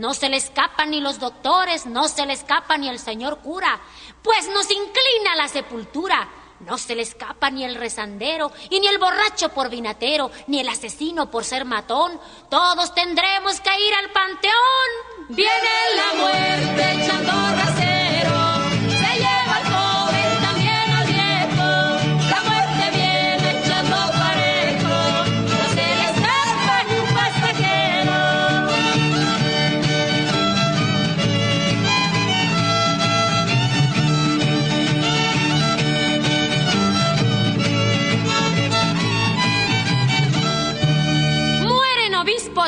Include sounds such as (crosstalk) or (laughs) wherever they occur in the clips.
No se le escapan ni los doctores, no se le escapa ni el señor cura, pues nos inclina la sepultura. No se le escapa ni el rezandero, y ni el borracho por vinatero, ni el asesino por ser matón. Todos tendremos que ir al panteón. Viene la muerte echando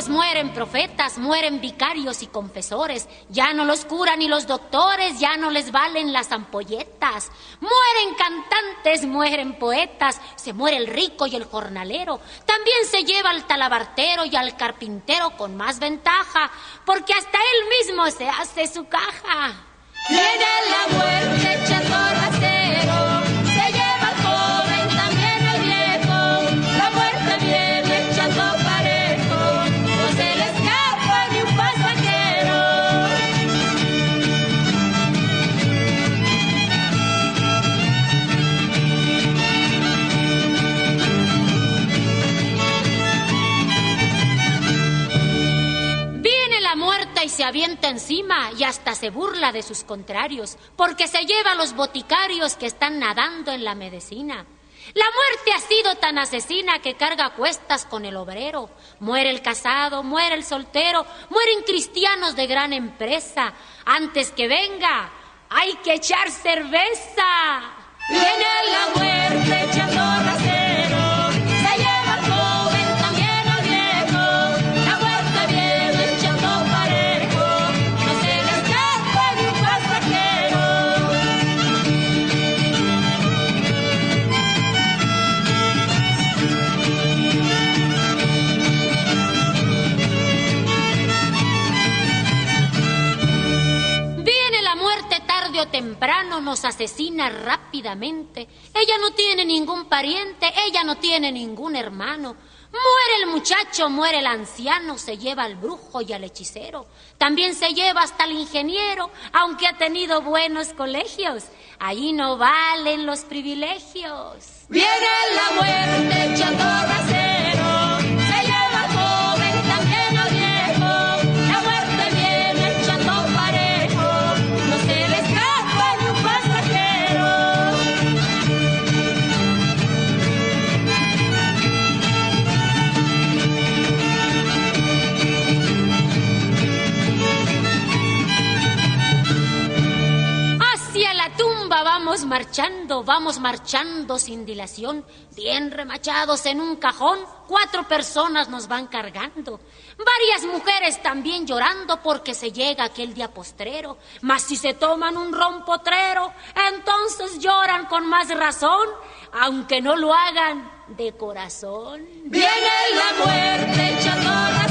mueren profetas, mueren vicarios y confesores, ya no los curan ni los doctores, ya no les valen las ampolletas, mueren cantantes, mueren poetas, se muere el rico y el jornalero, también se lleva al talabartero y al carpintero con más ventaja, porque hasta él mismo se hace su caja. Viene la muerte y se avienta encima y hasta se burla de sus contrarios, porque se lleva a los boticarios que están nadando en la medicina. La muerte ha sido tan asesina que carga cuestas con el obrero. Muere el casado, muere el soltero, mueren cristianos de gran empresa. Antes que venga, hay que echar cerveza. Viene la muerte echando temprano nos asesina rápidamente. Ella no tiene ningún pariente, ella no tiene ningún hermano. Muere el muchacho, muere el anciano, se lleva al brujo y al hechicero. También se lleva hasta el ingeniero, aunque ha tenido buenos colegios. Ahí no valen los privilegios. Viene la muerte echando vamos marchando, vamos marchando sin dilación, bien remachados en un cajón, cuatro personas nos van cargando. Varias mujeres también llorando porque se llega aquel día postrero, mas si se toman un rompotrero, entonces lloran con más razón, aunque no lo hagan de corazón. Viene la muerte echando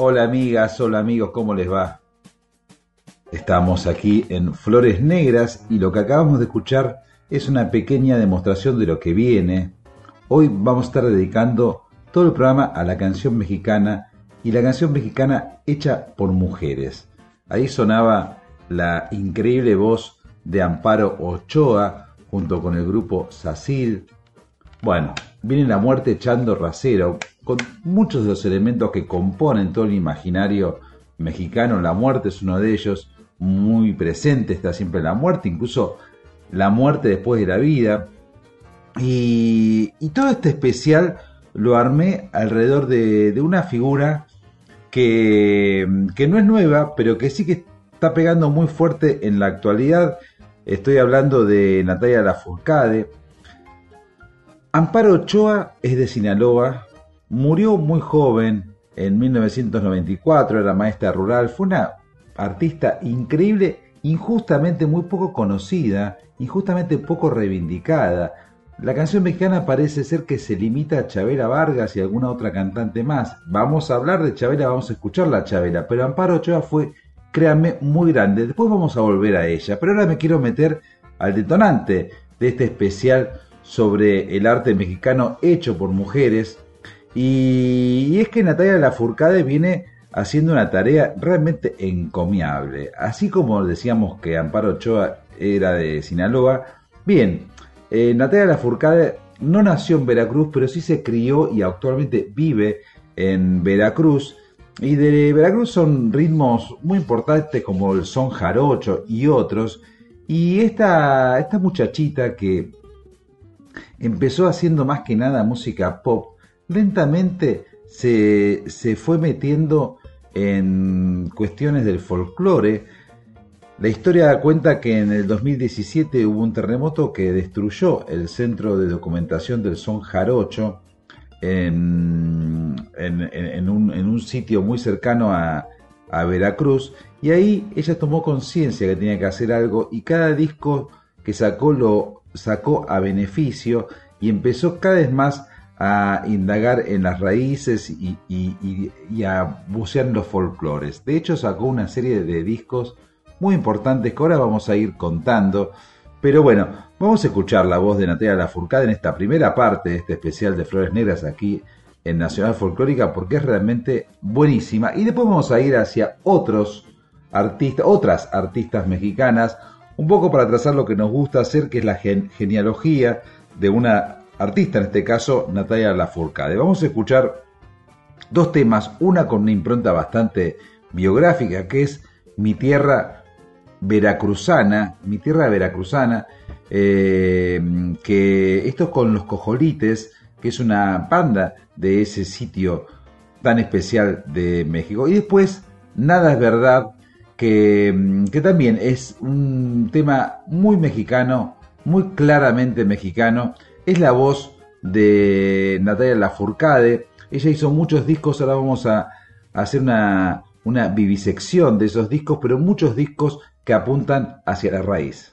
Hola amigas, hola amigos, ¿cómo les va? Estamos aquí en Flores Negras y lo que acabamos de escuchar es una pequeña demostración de lo que viene. Hoy vamos a estar dedicando todo el programa a la canción mexicana y la canción mexicana hecha por mujeres. Ahí sonaba la increíble voz de Amparo Ochoa junto con el grupo Sacil. Bueno, viene la muerte echando rasero con muchos de los elementos que componen todo el imaginario mexicano. La muerte es uno de ellos, muy presente está siempre la muerte, incluso la muerte después de la vida. Y, todo este especial lo armé alrededor de, una figura que, no es nueva, pero que sí que está pegando muy fuerte en la actualidad. Estoy hablando de Natalia Lafourcade. Amparo Ochoa es de Sinaloa, murió muy joven, en 1994, era maestra rural, fue una artista increíble, injustamente muy poco conocida, injustamente poco reivindicada. La canción mexicana parece ser que se limita a Chabela Vargas y alguna otra cantante más. Vamos a hablar de Chabela, vamos a escuchar la Chabela, pero Amparo Ochoa fue, créanme, muy grande. Después vamos a volver a ella, pero ahora me quiero meter al detonante de este especial sobre el arte mexicano hecho por mujeres. Y, es que Natalia Lafourcade viene haciendo una tarea realmente encomiable. Así como decíamos que Amparo Ochoa era de Sinaloa, bien, eh, Natalia Lafourcade no nació en Veracruz, pero sí se crió y actualmente vive en Veracruz. Y de Veracruz son ritmos muy importantes como el son jarocho y otros. Y esta, esta muchachita que empezó haciendo más que nada música pop, lentamente se, se fue metiendo en cuestiones del folclore. La historia da cuenta que en el 2017 hubo un terremoto que destruyó el centro de documentación del son jarocho en, en, un, sitio muy cercano a, a Veracruz y ahí ella tomó conciencia que tenía que hacer algo y cada disco que sacó lo sacó a beneficio y empezó cada vez más a indagar en las raíces y, a bucear en los folclores. De hecho, sacó una serie de discos muy importantes que ahora vamos a ir contando. Pero bueno, vamos a escuchar la voz de Natalia Lafourcade en esta primera parte de este especial de Flores Negras aquí en Nacional Folclórica porque es realmente buenísima. Y después vamos a ir hacia otros artistas, otras artistas mexicanas, un poco para trazar lo que nos gusta hacer, que es la genealogía de una artista, en este caso Natalia Lafourcade. Vamos a escuchar dos temas, una con una impronta bastante biográfica, que es Mi Tierra Veracruzana, Mi Tierra Veracruzana, eh, que esto es con los cojolites, que es una banda de ese sitio tan especial de México. Y después, Nada es verdad, que, también es un tema muy mexicano, muy claramente mexicano, es la voz de Natalia Lafourcade. Ella hizo muchos discos, ahora vamos a, hacer una, una vivisección de esos discos, pero muchos discos que apuntan hacia la raíz.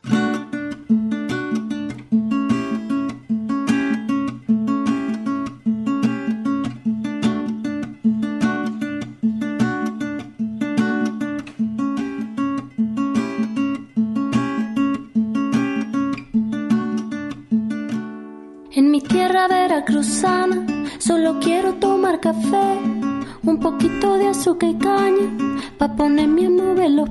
Azúcar y caña, pa' ponerme a mover los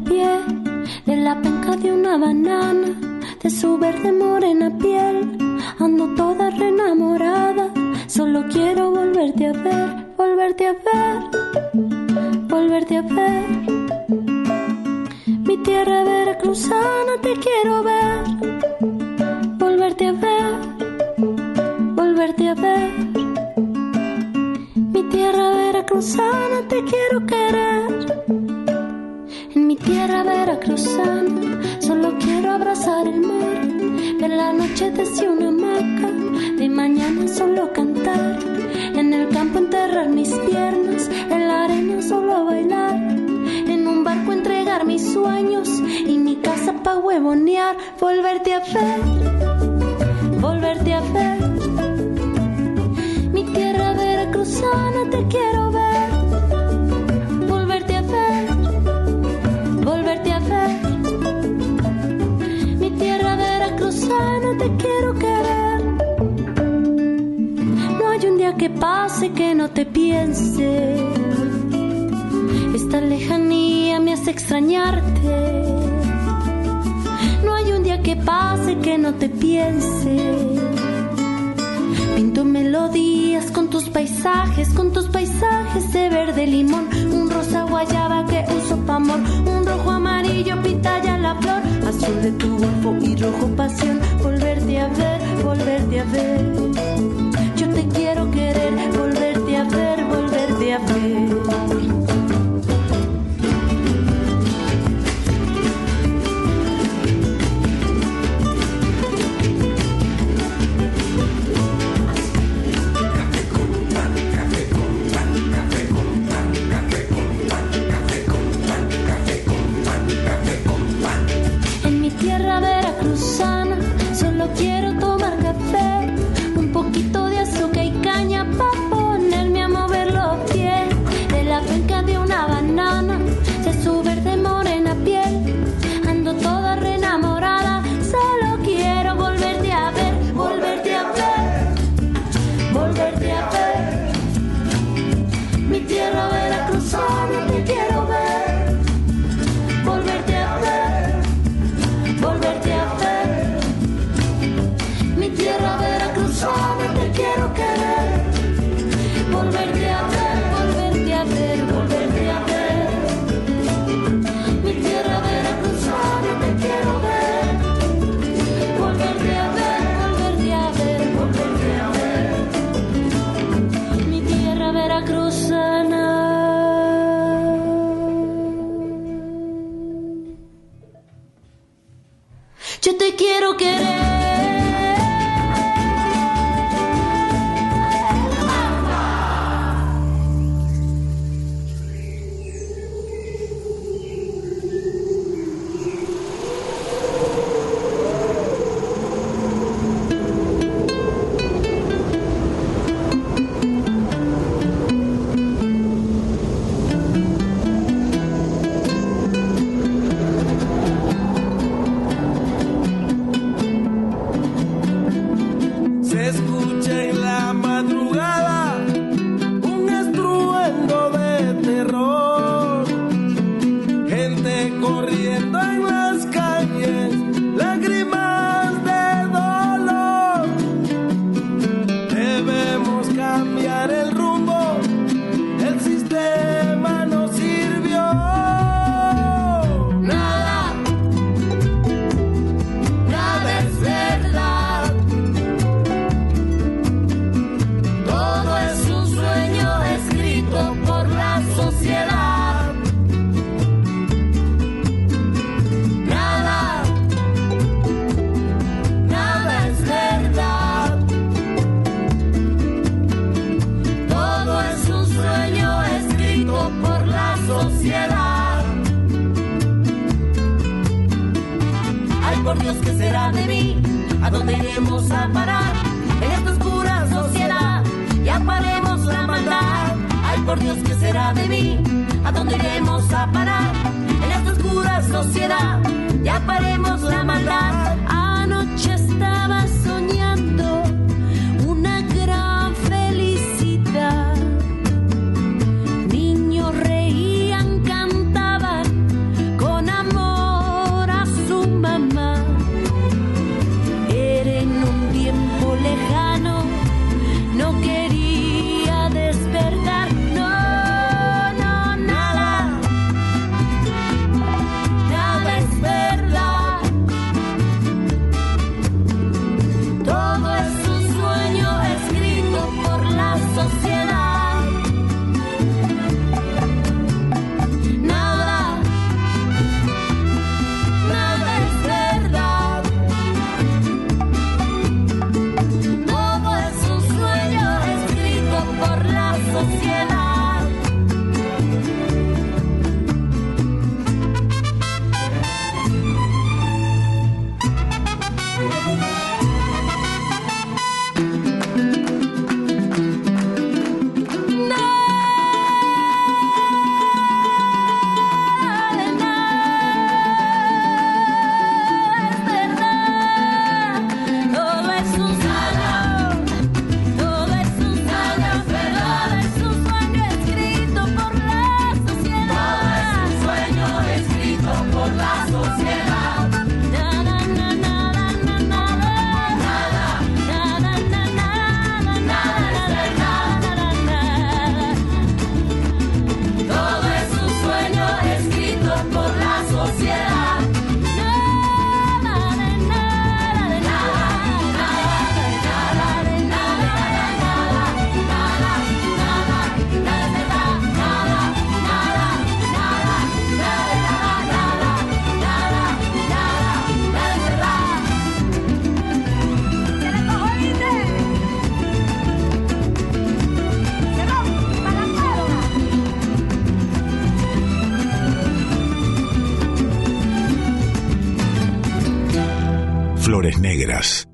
quieras.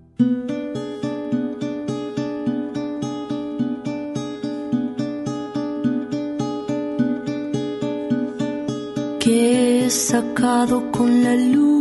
Que he sacado con la luz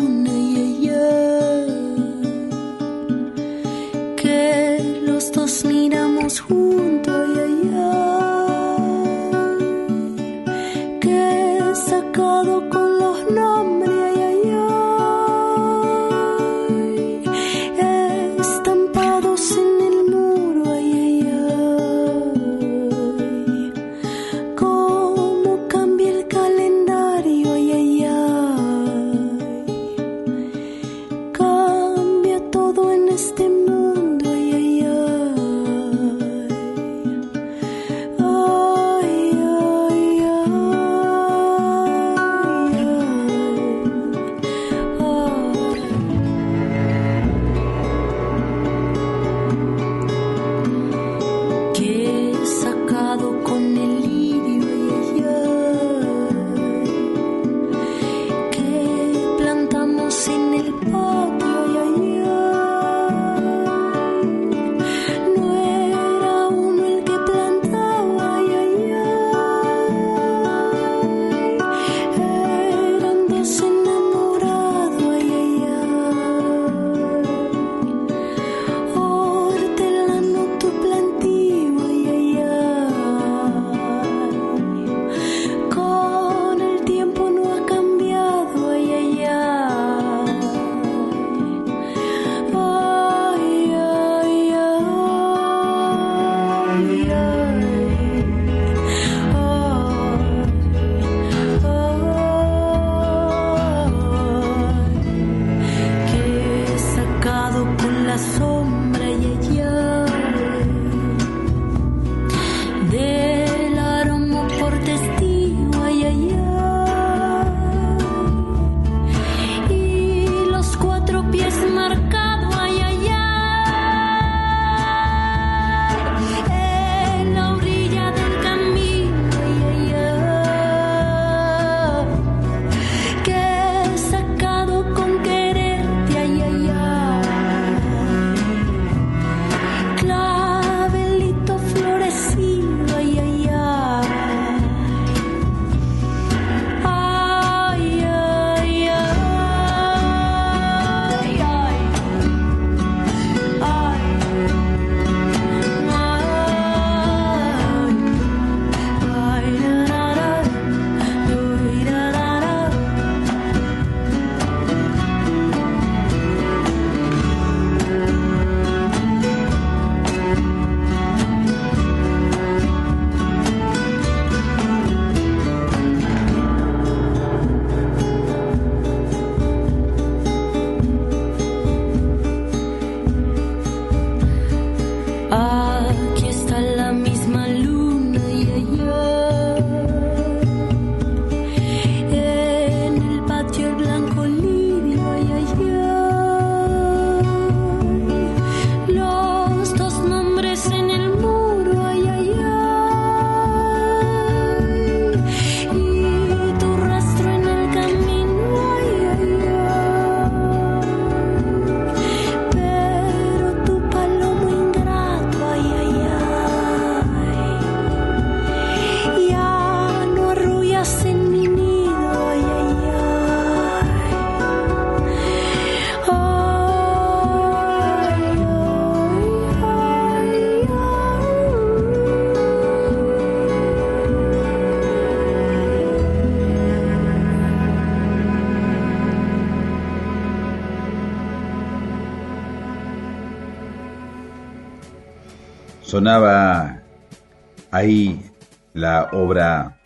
Ahí la obra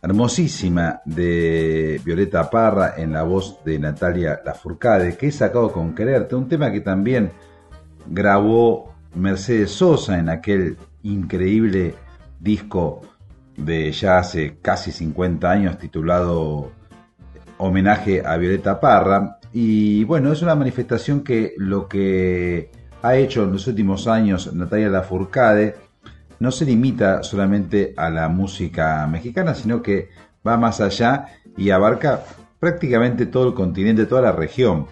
hermosísima de Violeta Parra en la voz de Natalia Lafourcade, que he sacado con Quererte, un tema que también grabó Mercedes Sosa en aquel increíble disco de ya hace casi 50 años titulado Homenaje a Violeta Parra. Y bueno, es una manifestación que lo que ha hecho en los últimos años Natalia Lafourcade no se limita solamente a la música mexicana, sino que va más allá y abarca prácticamente todo el continente, toda la región.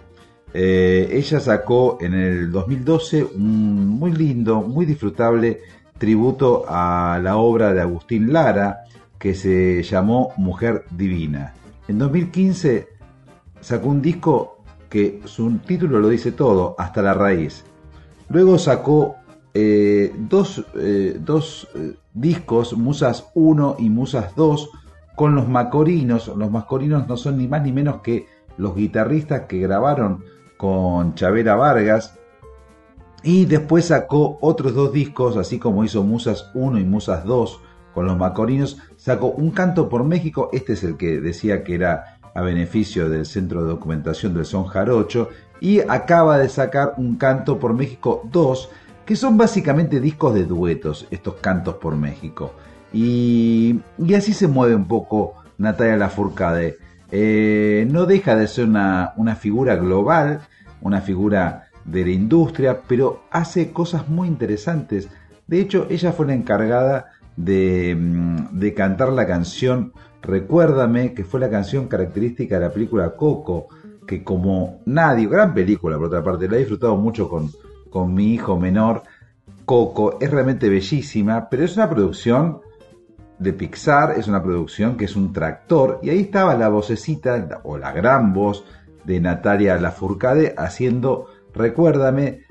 Eh, ella sacó en el 2012 un muy lindo, muy disfrutable tributo a la obra de Agustín Lara que se llamó Mujer Divina. En 2015 sacó un disco que su título lo dice todo, hasta la raíz. Luego sacó eh, dos, eh, dos eh, discos, Musas 1 y Musas 2, con los Macorinos. Los Macorinos no son ni más ni menos que los guitarristas que grabaron con Chavera Vargas. Y después sacó otros dos discos, así como hizo Musas 1 y Musas 2 con los Macorinos. Sacó Un Canto por México, este es el que decía que era a beneficio del Centro de Documentación del Son Jarocho. Y acaba de sacar Un Canto por México 2, que son básicamente discos de duetos, estos cantos por México. Y, así se mueve un poco Natalia Lafourcade. Eh, no deja de ser una, una figura global, una figura de la industria, pero hace cosas muy interesantes. De hecho, ella fue la encargada de, mm, de, cantar la canción Recuérdame, que fue la canción característica de la película Coco, que como nadie, gran película por otra parte, la he disfrutado mucho con, con mi hijo menor, Coco, es realmente bellísima, pero es una producción de Pixar, es una producción que es un tractor, y ahí estaba la vocecita, o la gran voz de Natalia Lafourcade haciendo Recuérdame,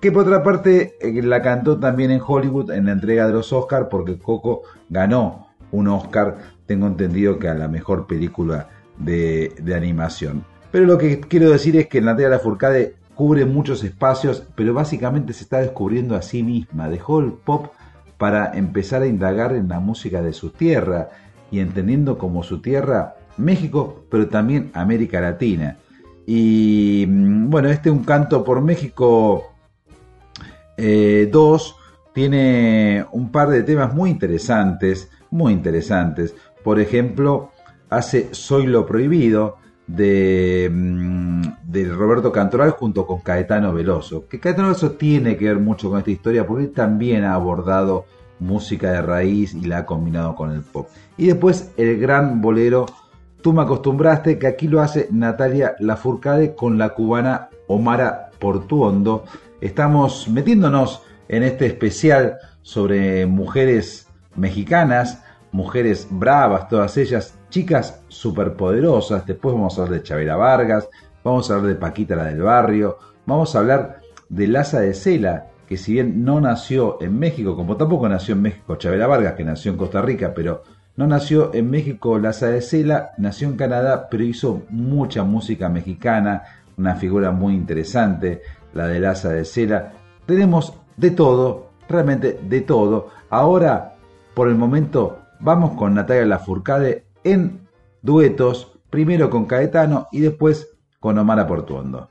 que por otra parte eh, la cantó también en Hollywood en la entrega de los Oscars, porque Coco ganó un Oscar, tengo entendido que a la mejor película de, de animación. Pero lo que quiero decir es que Natalia Lafourcade cubre muchos espacios, pero básicamente se está descubriendo a sí misma. Dejó el pop para empezar a indagar en la música de su tierra y entendiendo como su tierra México, pero también América Latina. Y mm, bueno, este Un Canto por México 2 eh, tiene un par de temas muy interesantes, muy interesantes. Por ejemplo, hace Soy lo Prohibido, de, mm, de, Roberto Cantoral junto con Caetano Veloso. Que Caetano Veloso tiene que ver mucho con esta historia porque él también ha abordado música de raíz y la ha combinado con el pop. Y después el gran bolero Tú me acostumbraste, que aquí lo hace Natalia Lafourcade con la cubana Omara Portuondo. Estamos metiéndonos en este especial sobre mujeres mexicanas, mujeres bravas, todas ellas, chicas superpoderosas. Después vamos a hablar de Chavera Vargas, vamos a hablar de Paquita la del barrio, vamos a hablar de Laza de Cela, que si bien no nació en México, como tampoco nació en México Chavera Vargas, que nació en Costa Rica, pero no nació en México Laza de Cela, nació en Canadá, pero hizo mucha música mexicana, una figura muy interesante, la de Laza de Cela. Tenemos de todo, realmente de todo. Ahora, por el momento, vamos con Natalia Lafourcade en duetos, primero con Caetano y después con Omar Portuondo.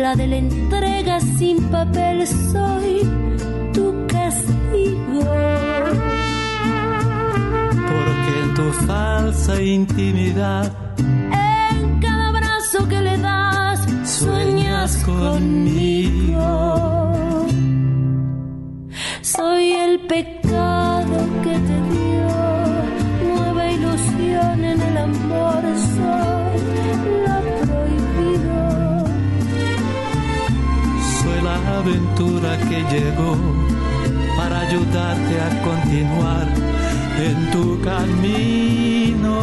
la de la entrega sin papel, soy tu castigo. Porque en tu falsa intimidad, en cada abrazo que le das, sueñas conmigo. Soy el pecado que te dio nueva ilusión en el amor, soy aventura que llegó para ayudarte a continuar en tu camino.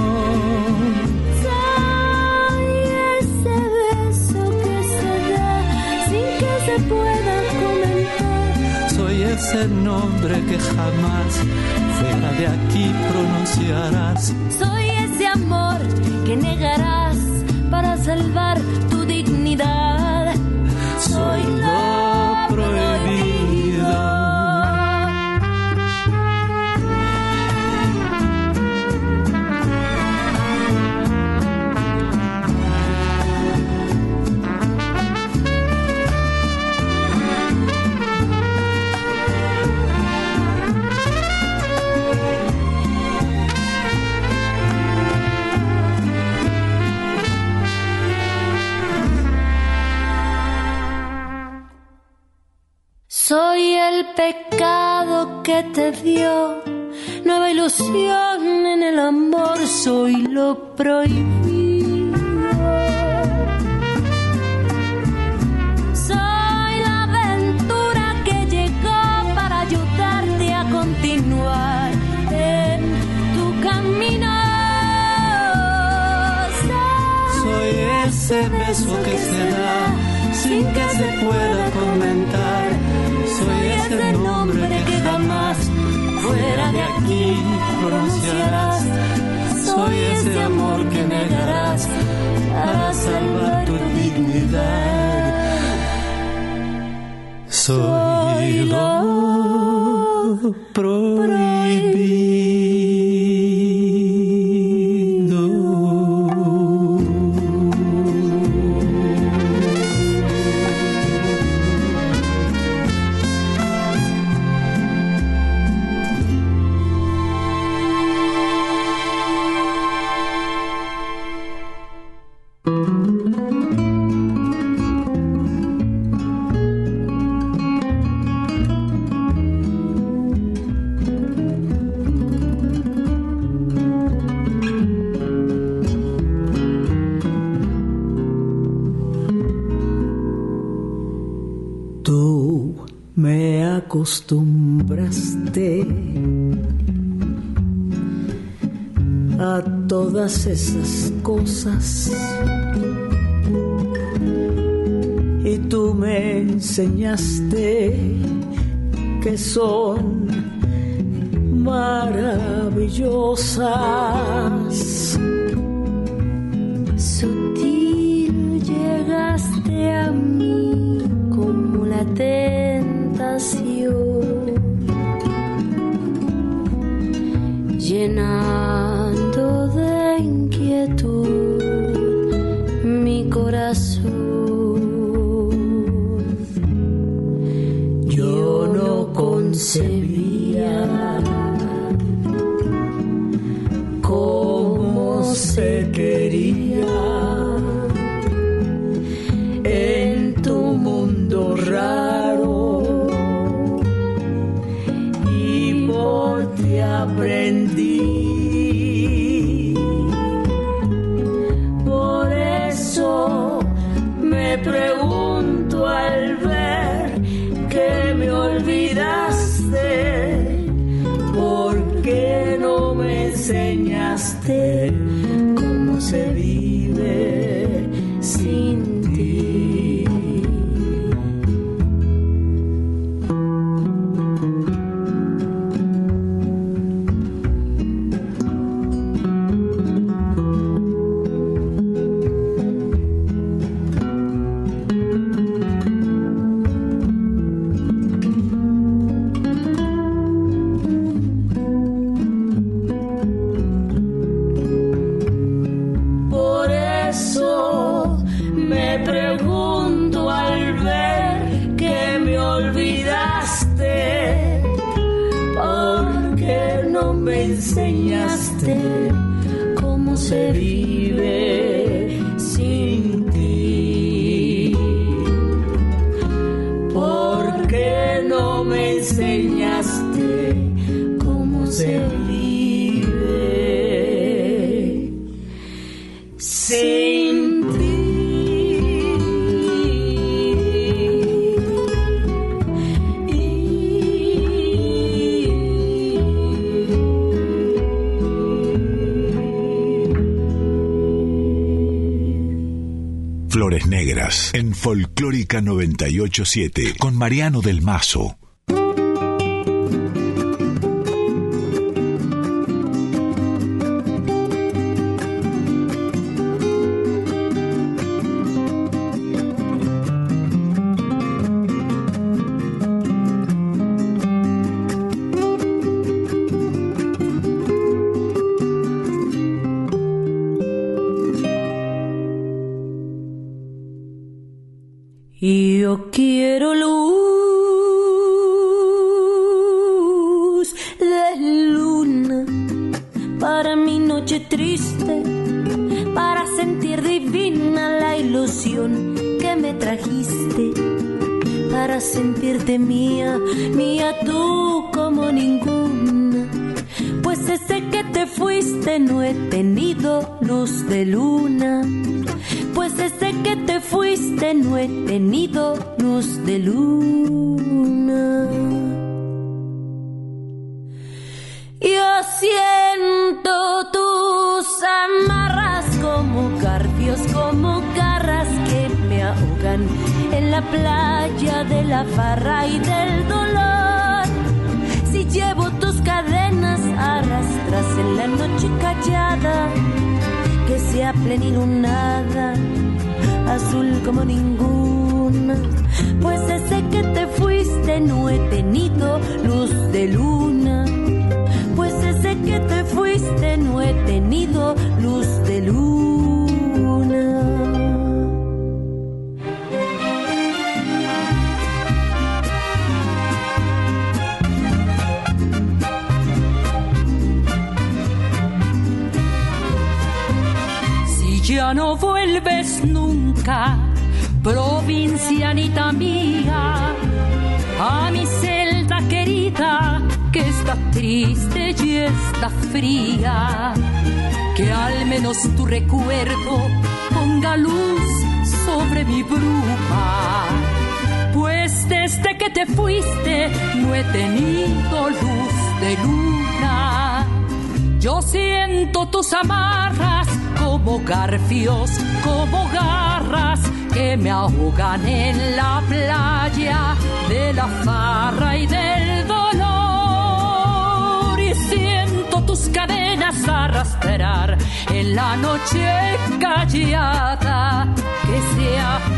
Soy ese beso que se da sin que se pueda comentar. ese nombre que jamás fuera de aquí pronunciarás. Soy ese amor que negarás para salvar tu dignidad. Soy lo que te dio nueva ilusión en el amor, soy lo prohibido. Soy la aventura que llegó para ayudarte a continuar en tu camino. Soy ese beso que se da sin que se pueda comentar. Soy ese jamás aquí pronunciarás. Soy ese amor que negarás para salvar tu dignidad. Soy lo prohibido. Cosas. Y tú me enseñaste que son 987 con Mariano del Mazo.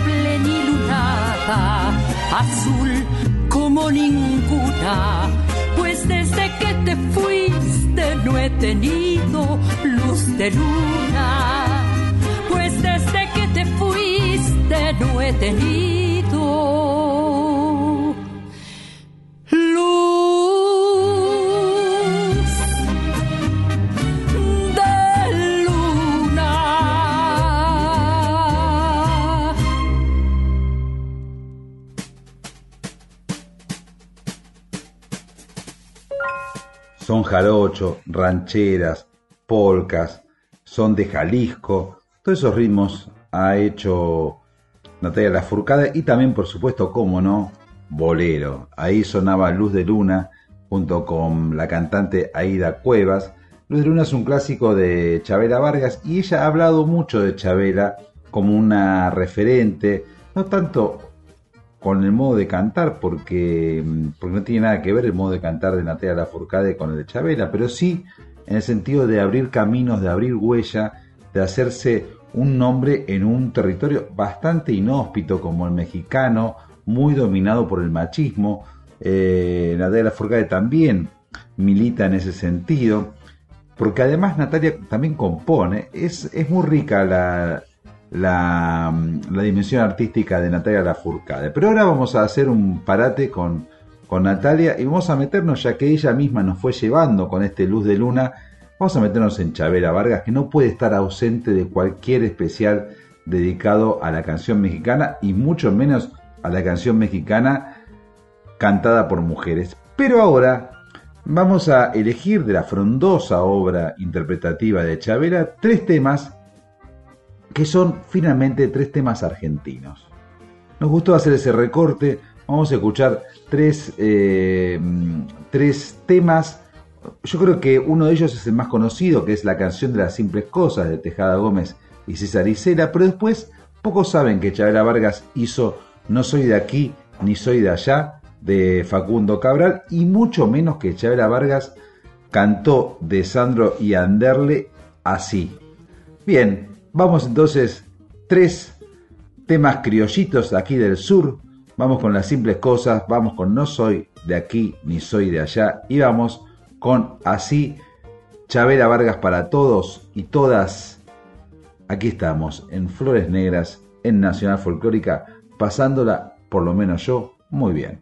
Plenilunada, azul como ninguna. Pues desde que te fuiste no he tenido luz de luna. Pues desde que te fuiste no he tenido jarocho, rancheras, polcas, son de Jalisco. Todos esos ritmos ha hecho Natalia Lafourcade y también, por supuesto, cómo no, bolero. Ahí sonaba Luz de Luna junto con la cantante Aida Cuevas. Luz de Luna es un clásico de Chabela Vargas y ella ha hablado mucho de Chabela como una referente, no tanto con el modo de cantar, porque, porque no tiene nada que ver el modo de cantar de Natalia Lafourcade con el de Chabela, pero sí en el sentido de abrir caminos, de abrir huella, de hacerse un nombre en un territorio bastante inhóspito como el mexicano, muy dominado por el machismo. Eh, Natalia Lafourcade también milita en ese sentido, porque además Natalia también compone, es, es muy rica la, la, dimensión artística de Natalia Lafourcade. Pero ahora vamos a hacer un parate con, con Natalia y vamos a meternos, ya que ella misma nos fue llevando con este Luz de Luna, vamos a meternos en Chabela Vargas, que no puede estar ausente de cualquier especial dedicado a la canción mexicana y mucho menos a la canción mexicana cantada por mujeres. Pero ahora vamos a elegir de la frondosa obra interpretativa de Chabela tres temas que son finalmente tres temas argentinos. Nos gustó hacer ese recorte, vamos a escuchar tres, eh, tres temas. Yo creo que uno de ellos es el más conocido, que es la canción de las simples cosas de Tejada Gómez y César Isela, pero después pocos saben que Chabela Vargas hizo No soy de aquí ni soy de allá de Facundo Cabral y mucho menos que Chabela Vargas cantó de Sandro y Anderle así. Bien, Vamos entonces, tres temas criollitos aquí del sur. Vamos con las simples cosas, vamos con no soy de aquí ni soy de allá y vamos con así Chabela Vargas para todos y todas. Aquí estamos en Flores Negras, en Nacional Folclórica, pasándola, por lo menos yo, muy bien.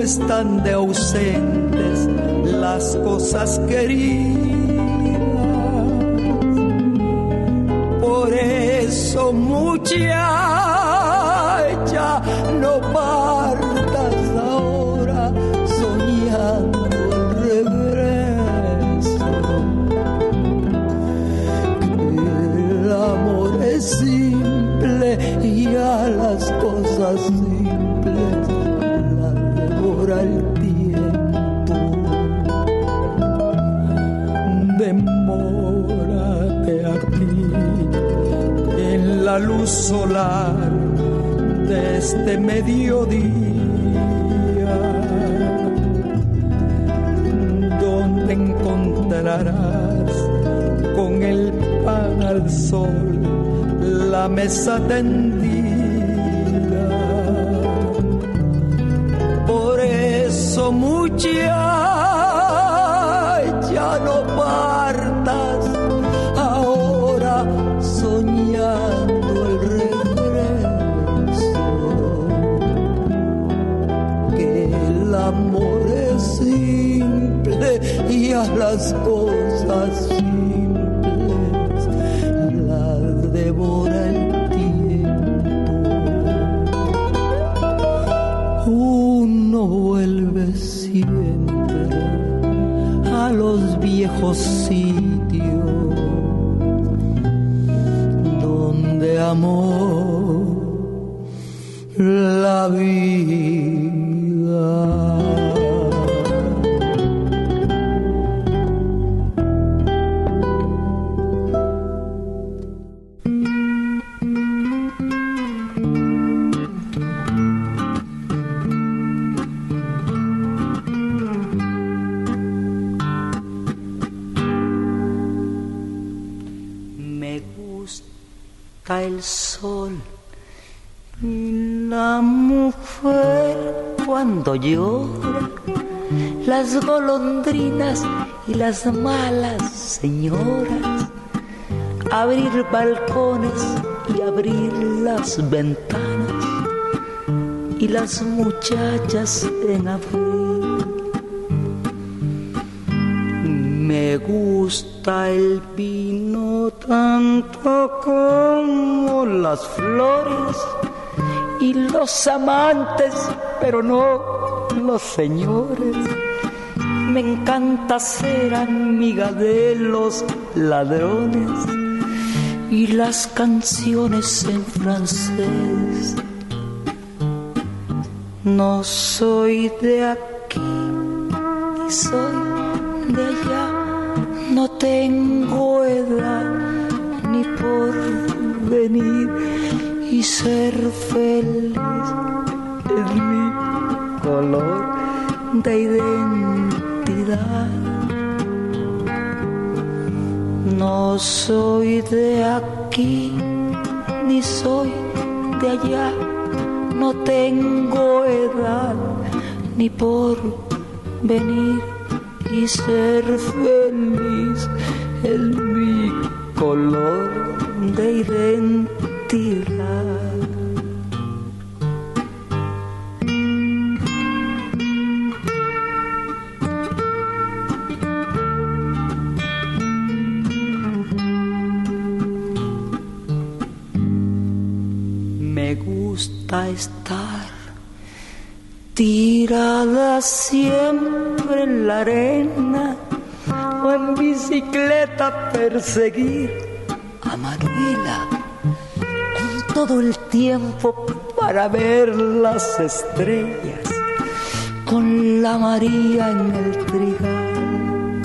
están de ausentes las cosas queridas. Por eso muchas solar de este mediodía, donde encontrarás con el pan al sol la mesa tendida. Por eso muchas las malas señoras, abrir balcones y abrir las ventanas y las muchachas en abril. Me gusta el vino tanto como las flores y los amantes, pero no los señores. Me encanta ser amiga de los ladrones y las canciones en francés. No soy de aquí, soy de allá, no tengo edad ni por venir y ser feliz es mi color de identidad. No soy de aquí ni soy de allá, no tengo edad ni por venir y ser feliz. Es mi color de identidad. Gusta estar tirada siempre en la arena o en bicicleta perseguir a Manuela con todo el tiempo para ver las estrellas con la María en el trigal.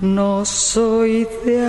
No soy de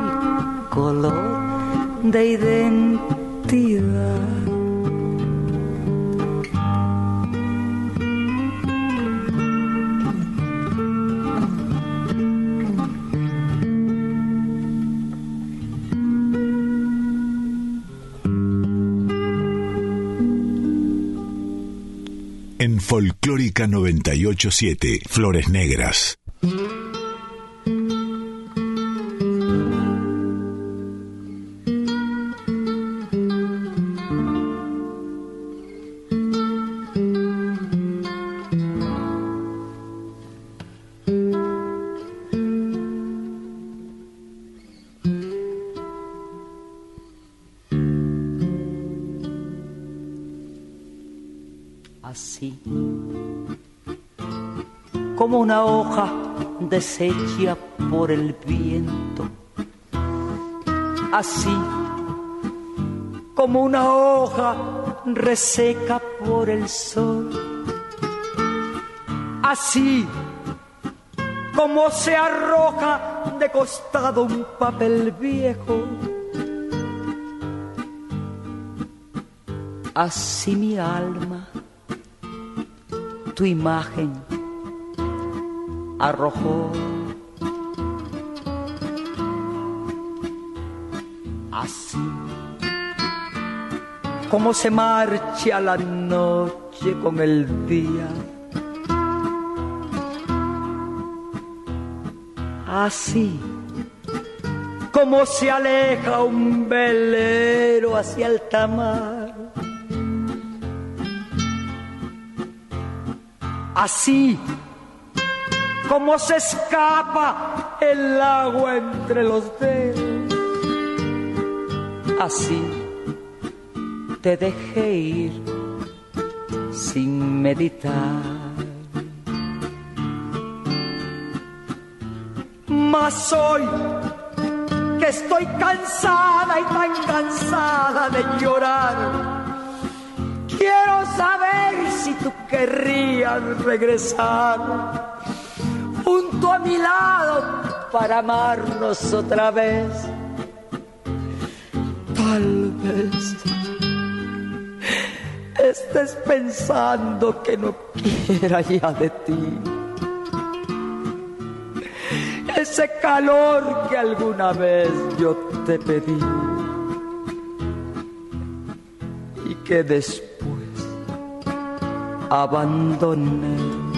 color de identidad. En Folclórica 987, Flores Negras. Deshecha por el viento, así como una hoja reseca por el sol, así como se arroja de costado un papel viejo. Así mi alma tu imagen arrojó. Así como se marcha la noche con el día. Así como se aleja un velero hacia el tamar. Así como se escapa el agua entre los dedos. Así te dejé ir sin meditar. Mas hoy que estoy cansada y tan cansada de llorar, quiero saber si tú querrías regresar a mi lado para amarnos otra vez. Tal vez estés pensando que no quiera ya de ti. Ese calor que alguna vez yo te pedí y que después abandoné.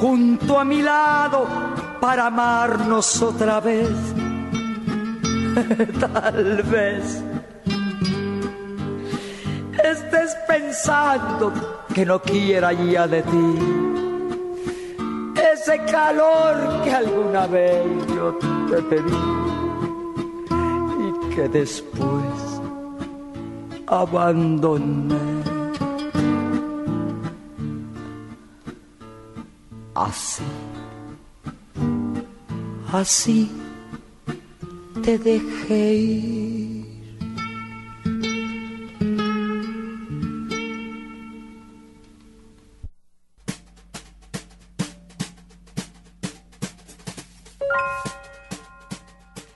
Junto a mi lado para amarnos otra vez. (laughs) Tal vez estés pensando que no quiera ya de ti ese calor que alguna vez yo te pedí y que después abandoné. Así, así te dejé ir.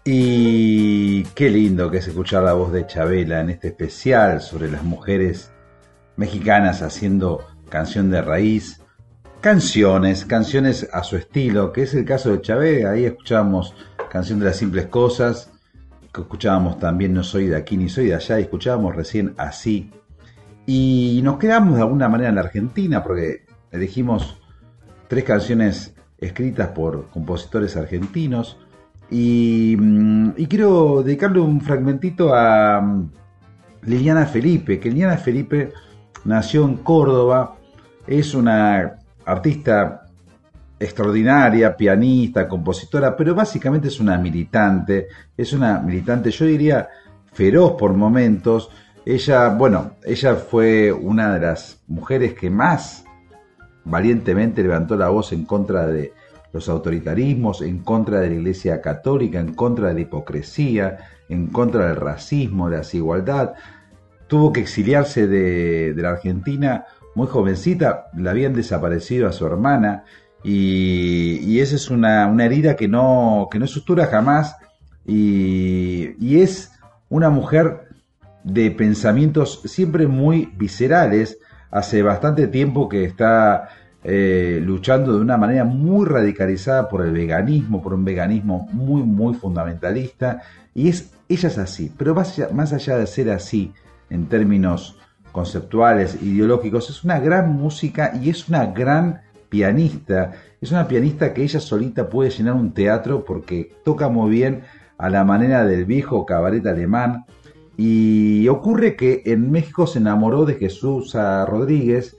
Y qué lindo que es escuchar la voz de Chabela en este especial sobre las mujeres mexicanas haciendo canción de raíz, canciones, canciones a su estilo, que es el caso de Chabela. Ahí escuchábamos Canción de las Simples Cosas, que escuchábamos también No soy de aquí ni soy de allá, y escuchábamos recién Así. Y nos quedamos de alguna manera en la Argentina, porque elegimos tres canciones escritas por compositores argentinos. Y, mm, y quiero dedicarle un fragmentito a mm, Liliana Felipe, que Liliana Felipe nació en Córdoba, es una artista extraordinaria, pianista, compositora, pero básicamente es una militante, es una militante, yo diría, feroz por momentos. Ella, bueno, ella fue una de las mujeres que más valientemente levantó la voz en contra de los autoritarismos, en contra de la Iglesia Católica, en contra de la hipocresía, en contra del racismo, de la desigualdad. Tuvo que exiliarse de, de la Argentina muy jovencita, le habían desaparecido a su hermana y, y esa es una, una, herida que no, que no sutura jamás y, y es una mujer de pensamientos siempre muy viscerales. Hace bastante tiempo que está eh, luchando de una manera muy radicalizada por el veganismo, por un veganismo muy, muy fundamentalista. Y es, ella es así, pero más allá, más allá de ser así en términos conceptuales, ideológicos, es una gran música y es una gran pianista. Es una pianista que ella solita puede llenar un teatro porque toca muy bien a la manera del viejo cabaret alemán. Y ocurre que en México se enamoró de Jesús Rodríguez,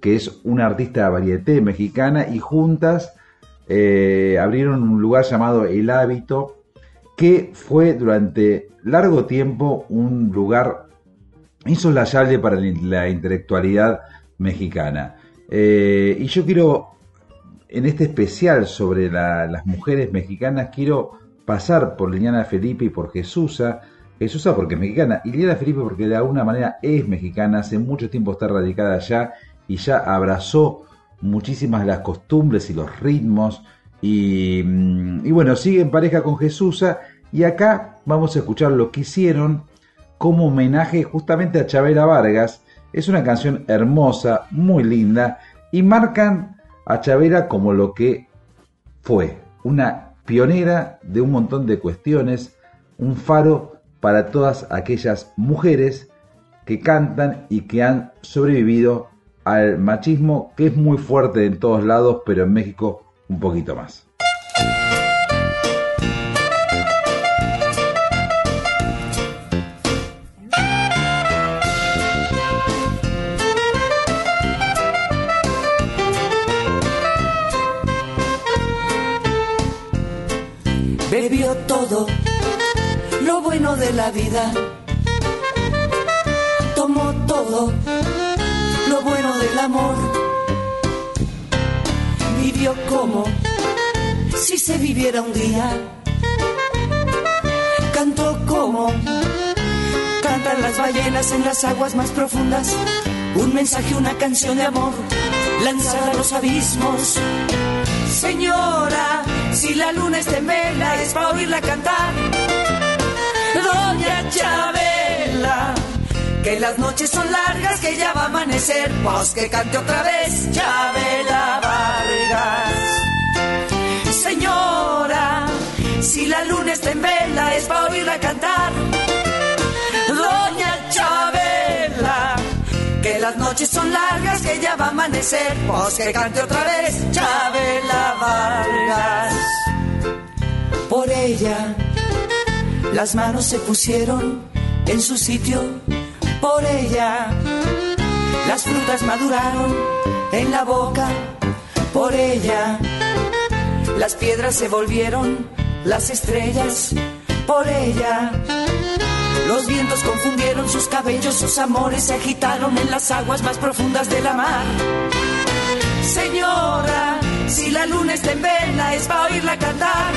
que es una artista varieté mexicana, y juntas eh, abrieron un lugar llamado El Hábito, que fue durante largo tiempo un lugar insolayable para la intelectualidad mexicana. Eh, y yo quiero, en este especial sobre la, las mujeres mexicanas, quiero pasar por Liliana Felipe y por Jesusa. Jesusa porque es mexicana y Liliana Felipe porque de alguna manera es mexicana, hace mucho tiempo está radicada allá y ya abrazó muchísimas las costumbres y los ritmos. Y, y bueno, sigue en pareja con Jesusa. Y acá vamos a escuchar lo que hicieron como homenaje justamente a Chabela Vargas. Es una canción hermosa, muy linda, y marcan a Chabela como lo que fue, una pionera de un montón de cuestiones, un faro para todas aquellas mujeres que cantan y que han sobrevivido al machismo que es muy fuerte en todos lados, pero en México un poquito más. Todo lo bueno de la vida, tomó todo lo bueno del amor. Vivió como si se viviera un día. Cantó como cantan las ballenas en las aguas más profundas. Un mensaje, una canción de amor lanzada a los abismos. Señora, si la luna está en vela es para oírla cantar. Doña Chabela que las noches son largas, que ya va a amanecer, pues que cante otra vez Chabela Vargas. Señora, si la luna está en vela es para oírla cantar. Las noches son largas, que ya va a amanecer. Pues que cante otra vez Chabela Vargas. Por ella, las manos se pusieron en su sitio. Por ella, las frutas maduraron en la boca. Por ella, las piedras se volvieron las estrellas. Por ella, los vientos confundieron sus cabellos, sus amores se agitaron en las aguas más profundas de la mar. Señora, si la luna está en vela es para oírla cantar.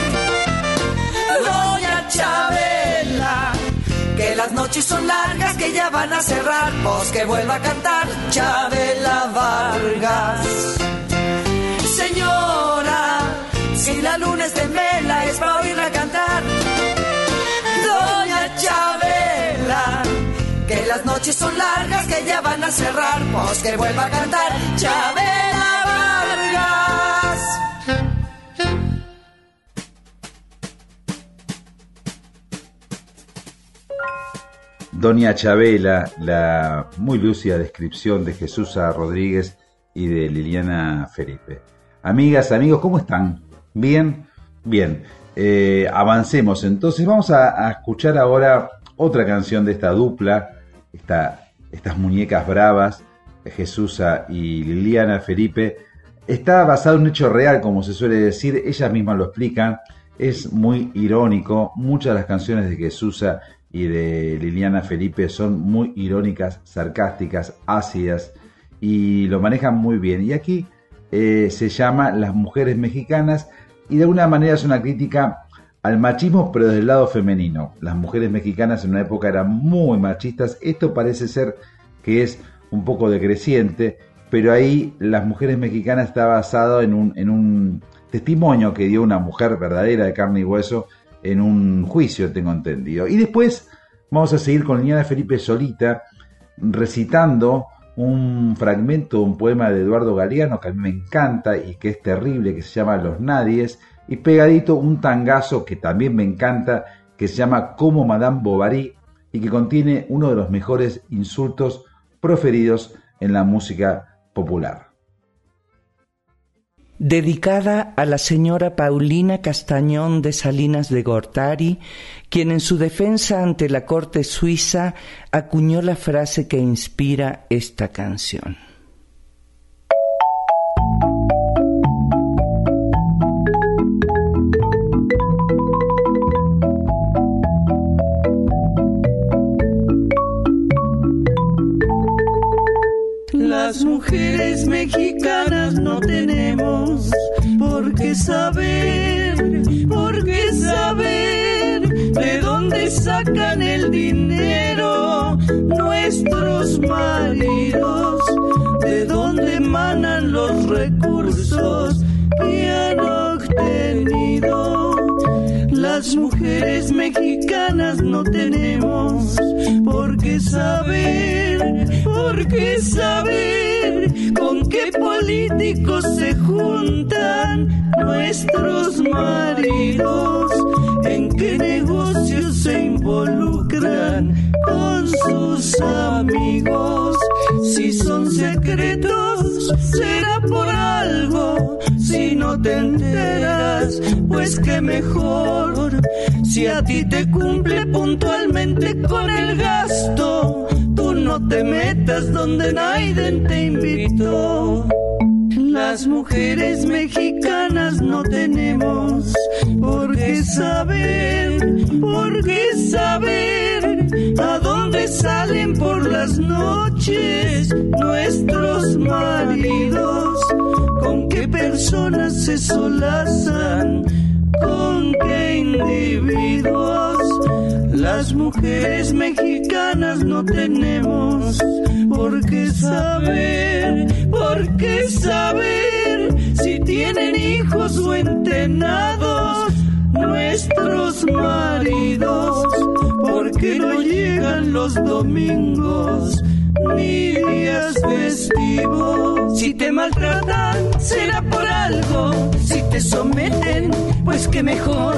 Doña Chabela, que las noches son largas, que ya van a cerrar, pues que vuelva a cantar Chabela Vargas. Señora, si la luna está en vela que las noches son largas, que ya van a cerrar, pues que vuelva a cantar Chabela Vargas. Doña Chabela, la muy lúcida descripción de Jesús. Rodríguez y de Liliana Felipe. Amigas, amigos, ¿cómo están? ¿Bien? Bien. Eh, avancemos entonces. Vamos a, escuchar ahora otra canción de esta dupla, esta, estas muñecas bravas, Jesús y Liliana Felipe. Está basado en un hecho real, como se suele decir, ellas mismas lo explican. Es muy irónico. Muchas de las canciones de Jesús y de Liliana Felipe son muy irónicas, sarcásticas, ácidas y lo manejan muy bien. Y aquí eh, se llama Las mujeres mexicanas y de alguna manera es una crítica al machismo pero desde el lado femenino. Las mujeres mexicanas en una época eran muy machistas, esto parece ser que es un poco decreciente, pero ahí las mujeres mexicanas está basado en un, en un testimonio que dio una mujer verdadera de carne y hueso en un juicio, tengo entendido. Y después vamos a seguir con Liliana Felipe Solita recitando un fragmento de un poema de Eduardo Galeano que a mí me encanta y que es terrible, que se llama Los Nadies, y pegadito un tangazo que también me encanta, que se llama Como Madame Bovary y que contiene uno de los mejores insultos proferidos en la música popular. Dedicada a la señora Paulina Castañón de Salinas de Gortari, quien en su defensa ante la corte suiza acuñó la frase que inspira esta canción. Las mujeres mexicanas no tenemos por qué saber, por qué saber de dónde sacan el dinero nuestros maridos, de dónde emanan los recursos que han obtenido. Las mujeres mexicanas no tenemos por qué saber, por qué saber con qué políticos se juntan nuestros maridos, en qué negocios se involucran con sus amigos. Si son secretos, será por algo. Si no te enteras, pues que mejor. Si a ti te cumple puntualmente con el gasto, tú no te metas donde nadie te invitó. Las mujeres mexicanas no tenemos por qué saber, por qué saber a dónde salen por las noches nuestros maridos, con qué personas se solazan, con qué individuos. Las mujeres mexicanas no tenemos por qué saber, por qué saber si tienen hijos o entenados nuestros maridos, porque no llegan los domingos ni días festivos. Si te maltratan, será por algo. Si te te someten, pues qué mejor.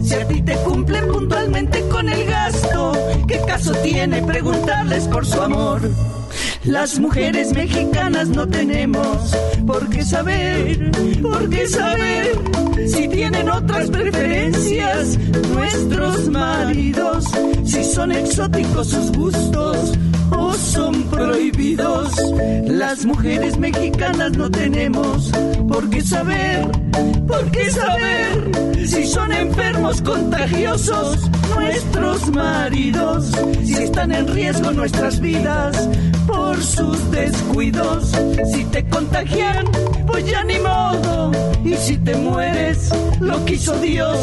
Si a ti te cumplen puntualmente con el gasto, ¿qué caso tiene preguntarles por su amor? Las mujeres mexicanas no tenemos por qué saber, por qué saber si tienen otras preferencias nuestros maridos, si son exóticos sus gustos o son prohibidos. Las mujeres mexicanas no tenemos por qué saber, por qué saber si son enfermos contagiosos nuestros maridos, si están en riesgo nuestras vidas por sus descuidos. Si te contagian, pues ya ni modo. Y si te mueres, lo quiso Dios.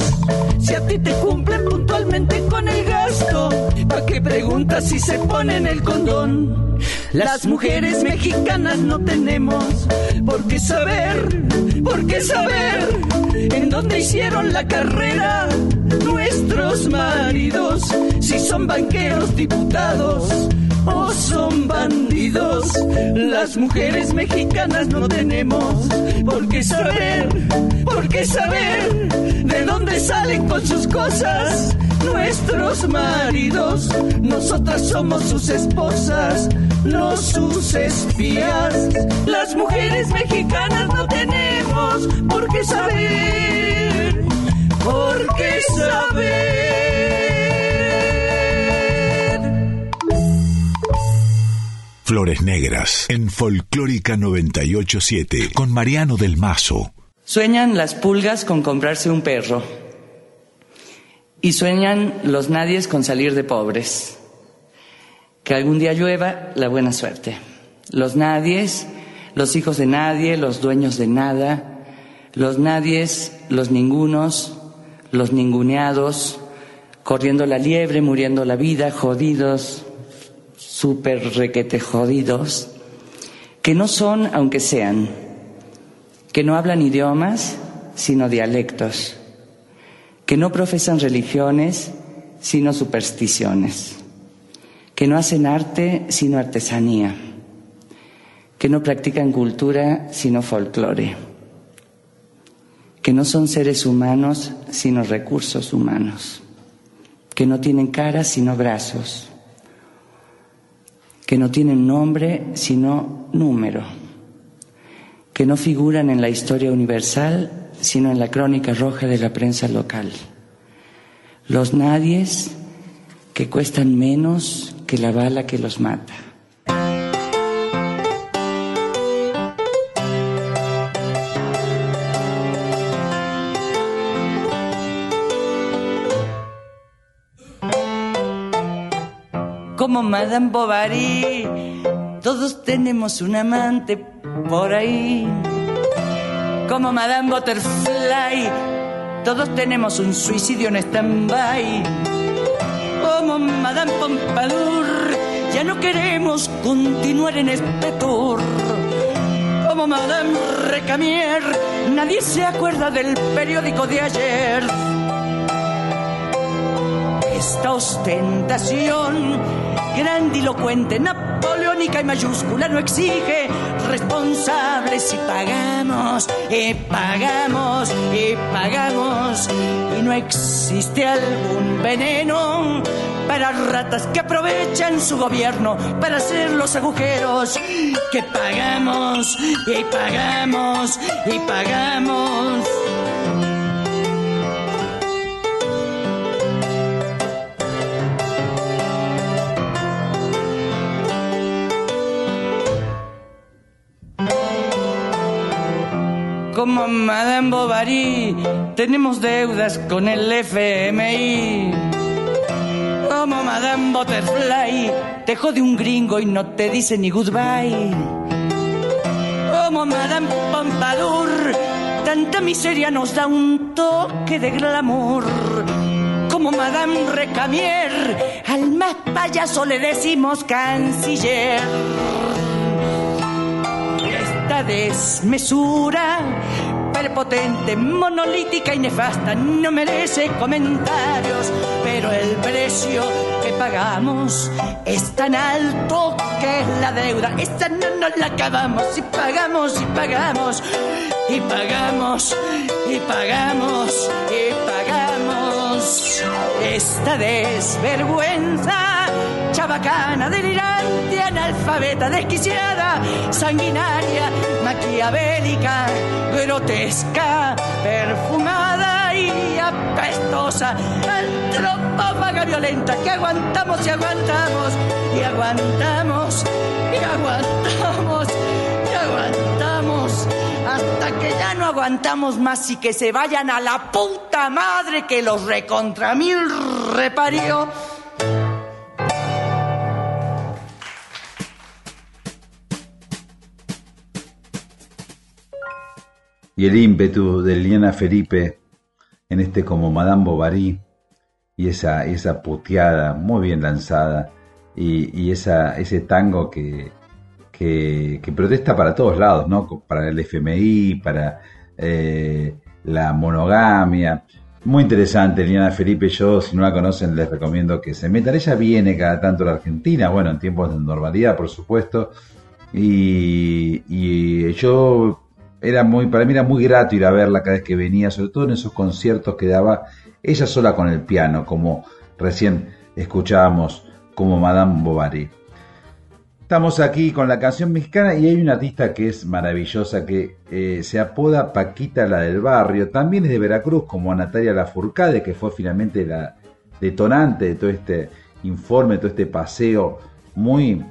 Si a ti te cumplen puntualmente con el gasto, ¿para qué preguntas si se ponen el condón? Las mujeres mexicanas no tenemos por qué saber, por qué saber en dónde hicieron la carrera nuestros maridos, si son banqueros, diputados o son bandidos. Las mujeres mexicanas no tenemos por qué saber, por qué saber de dónde salen con sus cosas nuestros maridos. Nosotras somos sus esposas, no sus espías. Las mujeres mexicanas no tenemos por qué saber, por qué saber. Flores Negras en Folclórica 987 con Mariano del Mazo. Sueñan las pulgas con comprarse un perro. Y sueñan los nadies con salir de pobres. Que algún día llueva la buena suerte. Los nadies, los hijos de nadie, los dueños de nada, los nadies, los ningunos, los ninguneados, corriendo la liebre, muriendo la vida, jodidos, súper requete jodidos, que no son aunque sean, que no hablan idiomas, sino dialectos, que no profesan religiones, sino supersticiones, que no hacen arte, sino artesanía, que no practican cultura, sino folclore, que no son seres humanos, sino recursos humanos, que no tienen cara, sino brazos, que no tienen nombre sino número, que no figuran en la historia universal sino en la crónica roja de la prensa local. Los nadies que cuestan menos que la bala que los mata. Como Madame Bovary, todos tenemos un amante por ahí. Como Madame Butterfly, todos tenemos un suicidio en stand-by. Como Madame Pompadour, ya no queremos continuar en este tour. Como Madame Recamier, nadie se acuerda del periódico de ayer. Esta ostentación grandilocuente, napoleónica y mayúscula no exige responsables y pagamos, y pagamos, y pagamos. Y no existe algún veneno para ratas que aprovechan su gobierno para hacer los agujeros que pagamos, y pagamos, y pagamos. Como Madame Bovary, tenemos deudas con el FMI. Como Madame Butterfly, te jode un gringo y no te dice ni goodbye. Como Madame Pompadour, tanta miseria nos da un toque de glamour. Como Madame Recamier, al más payaso le decimos canciller esta desmesura prepotente, monolítica y nefasta, no merece comentarios, pero el precio que pagamos es tan alto que es la deuda. Esta no nos la acabamos y pagamos y pagamos y pagamos y pagamos y pagamos esta desvergüenza chabacana, delirante, analfabeta, desquiciada, sanguinaria, maquiavélica, grotesca, perfumada y apestosa, antropófaga violenta que aguantamos y aguantamos y aguantamos y aguantamos y aguantamos hasta que ya no aguantamos más y que se vayan a la puta madre que los recontra mil reparió. Y el ímpetu de Liliana Felipe en este como Madame Bovary y esa, esa puteada muy bien lanzada y, y esa, ese tango que, que, protesta para todos lados, ¿no? Para el FMI, para eh, la monogamia. Muy interesante, Liliana Felipe. Yo, si no la conocen, les recomiendo que se metan. Ella viene cada tanto a la Argentina, bueno, en tiempos de normalidad, por supuesto. Y, y yo era muy, para mí era muy grato ir a verla cada vez que venía, sobre todo en esos conciertos que daba ella sola con el piano, como recién escuchábamos como Madame Bovary. Estamos aquí con la canción mexicana y hay una artista que es maravillosa que eh, se apoda Paquita la del barrio, también es de Veracruz como Natalia Lafourcade que fue finalmente la detonante de todo este informe, todo este paseo muy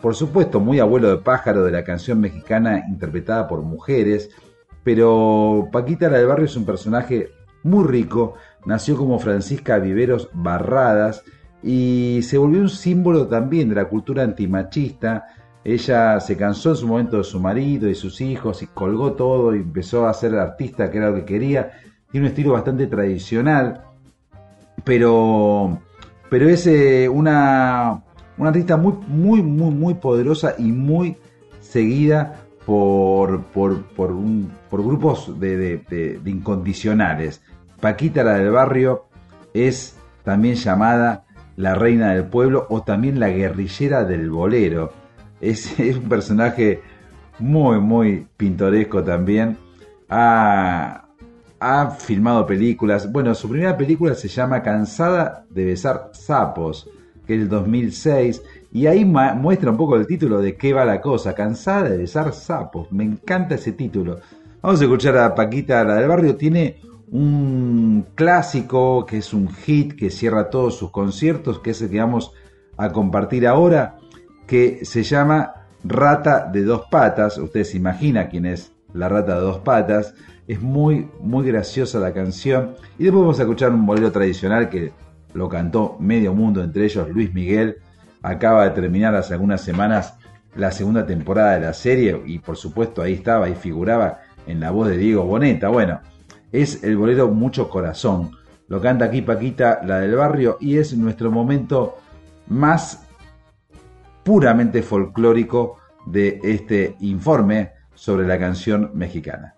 por supuesto muy abuelo de pájaro de la canción mexicana interpretada por mujeres, pero Paquita la del Barrio es un personaje muy rico, nació como Francisca Viveros Barradas y se volvió un símbolo también de la cultura antimachista. Ella se cansó en su momento de su marido y sus hijos y colgó todo y empezó a ser artista, que era lo que quería. Tiene un estilo bastante tradicional, pero, pero es eh, una, una artista muy, muy, muy, muy poderosa y muy seguida por, por, por, un, por grupos de, de, de, incondicionales. Paquita la del barrio es también llamada la reina del pueblo o también la guerrillera del bolero. Es, (laughs) es un personaje muy, muy pintoresco también. Ha, ha filmado películas. Bueno, su primera película se llama Cansada de besar sapos que es el 2006, y ahí muestra un poco el título de qué va la cosa, cansada de besar sapos, me encanta ese título. Vamos a escuchar a Paquita, la del barrio, tiene un clásico que es un hit que cierra todos sus conciertos, que es el que vamos a compartir ahora, que se llama Rata de dos patas, usted se imagina quién es la rata de dos patas, es muy, muy graciosa la canción, y después vamos a escuchar un bolero tradicional que lo cantó medio mundo, entre ellos Luis Miguel. Acaba de terminar hace algunas semanas la segunda temporada de la serie y por supuesto ahí estaba y figuraba en la voz de Diego Boneta. Bueno, es el bolero Mucho Corazón. Lo canta aquí Paquita, la del barrio, y es nuestro momento más puramente folclórico de este informe sobre la canción mexicana.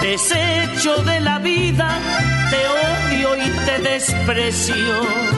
desecho de la vida, te odio y te desprecio.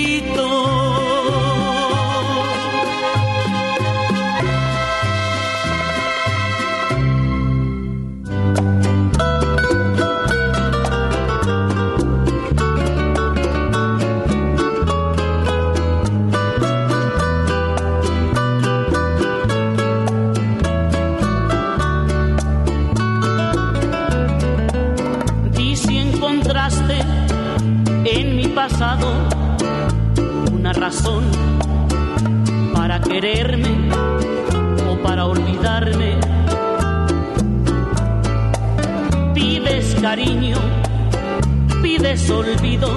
desolvido,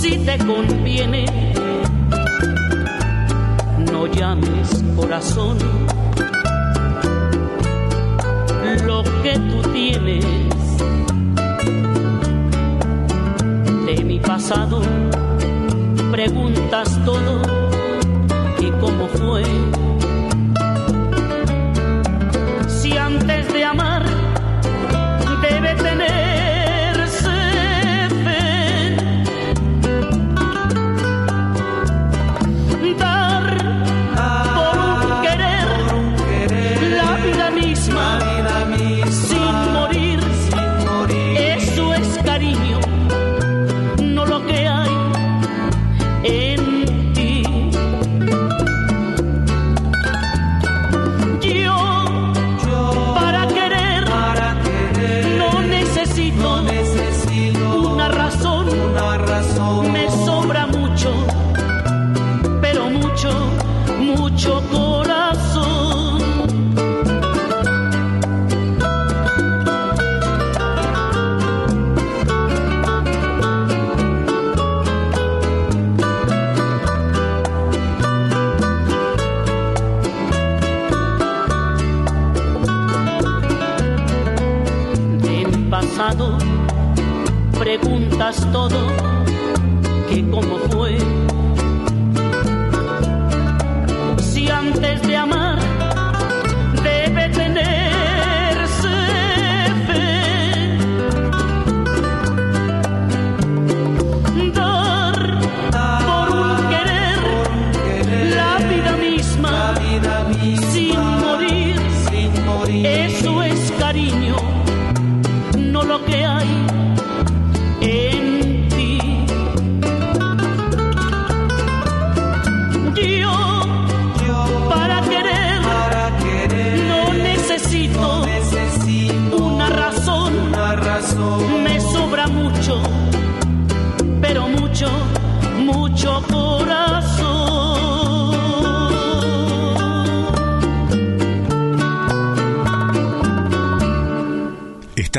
si te conviene, no llames corazón lo que tú tienes de mi pasado. Preguntas todo y cómo fue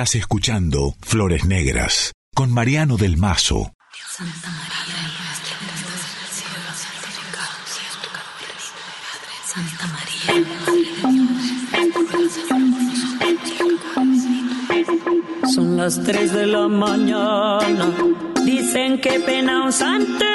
Estás escuchando Flores Negras con Mariano del Mazo. Santa María, nuestra Santa María, Son las 3 de la mañana. Dicen que pena un santo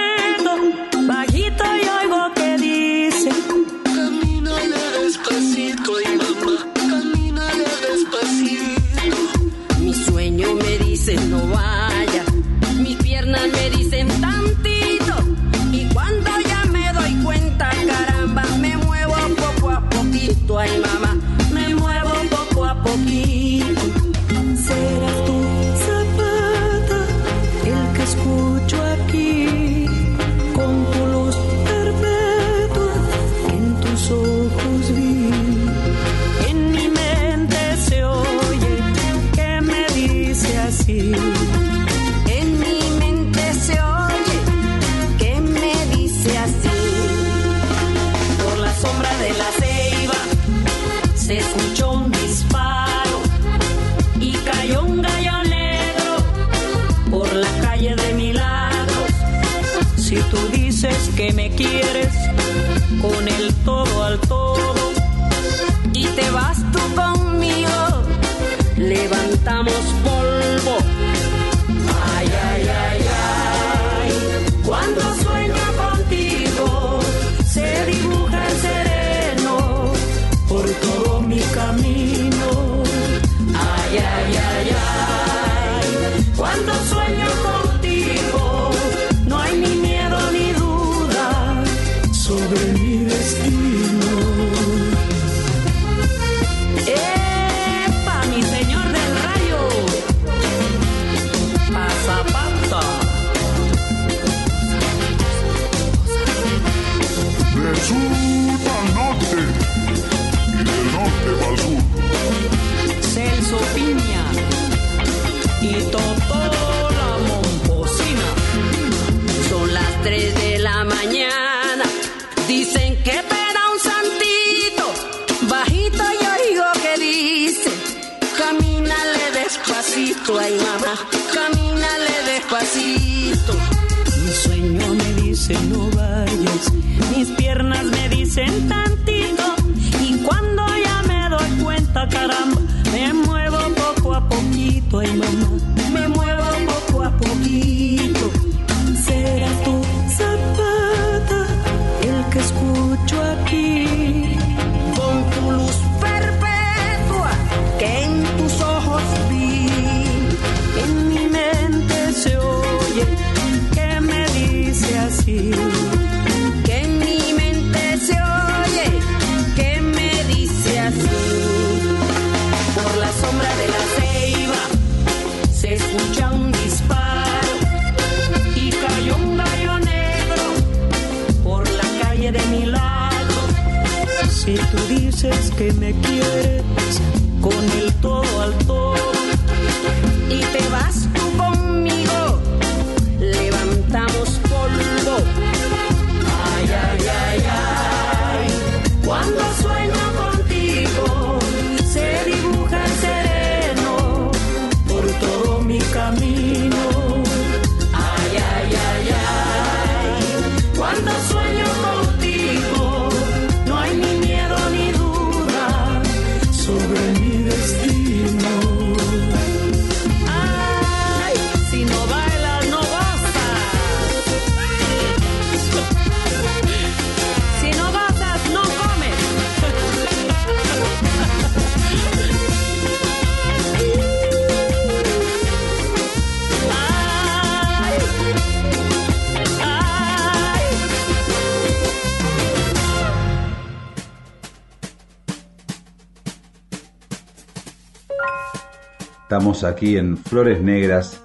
Estamos aquí en Flores Negras,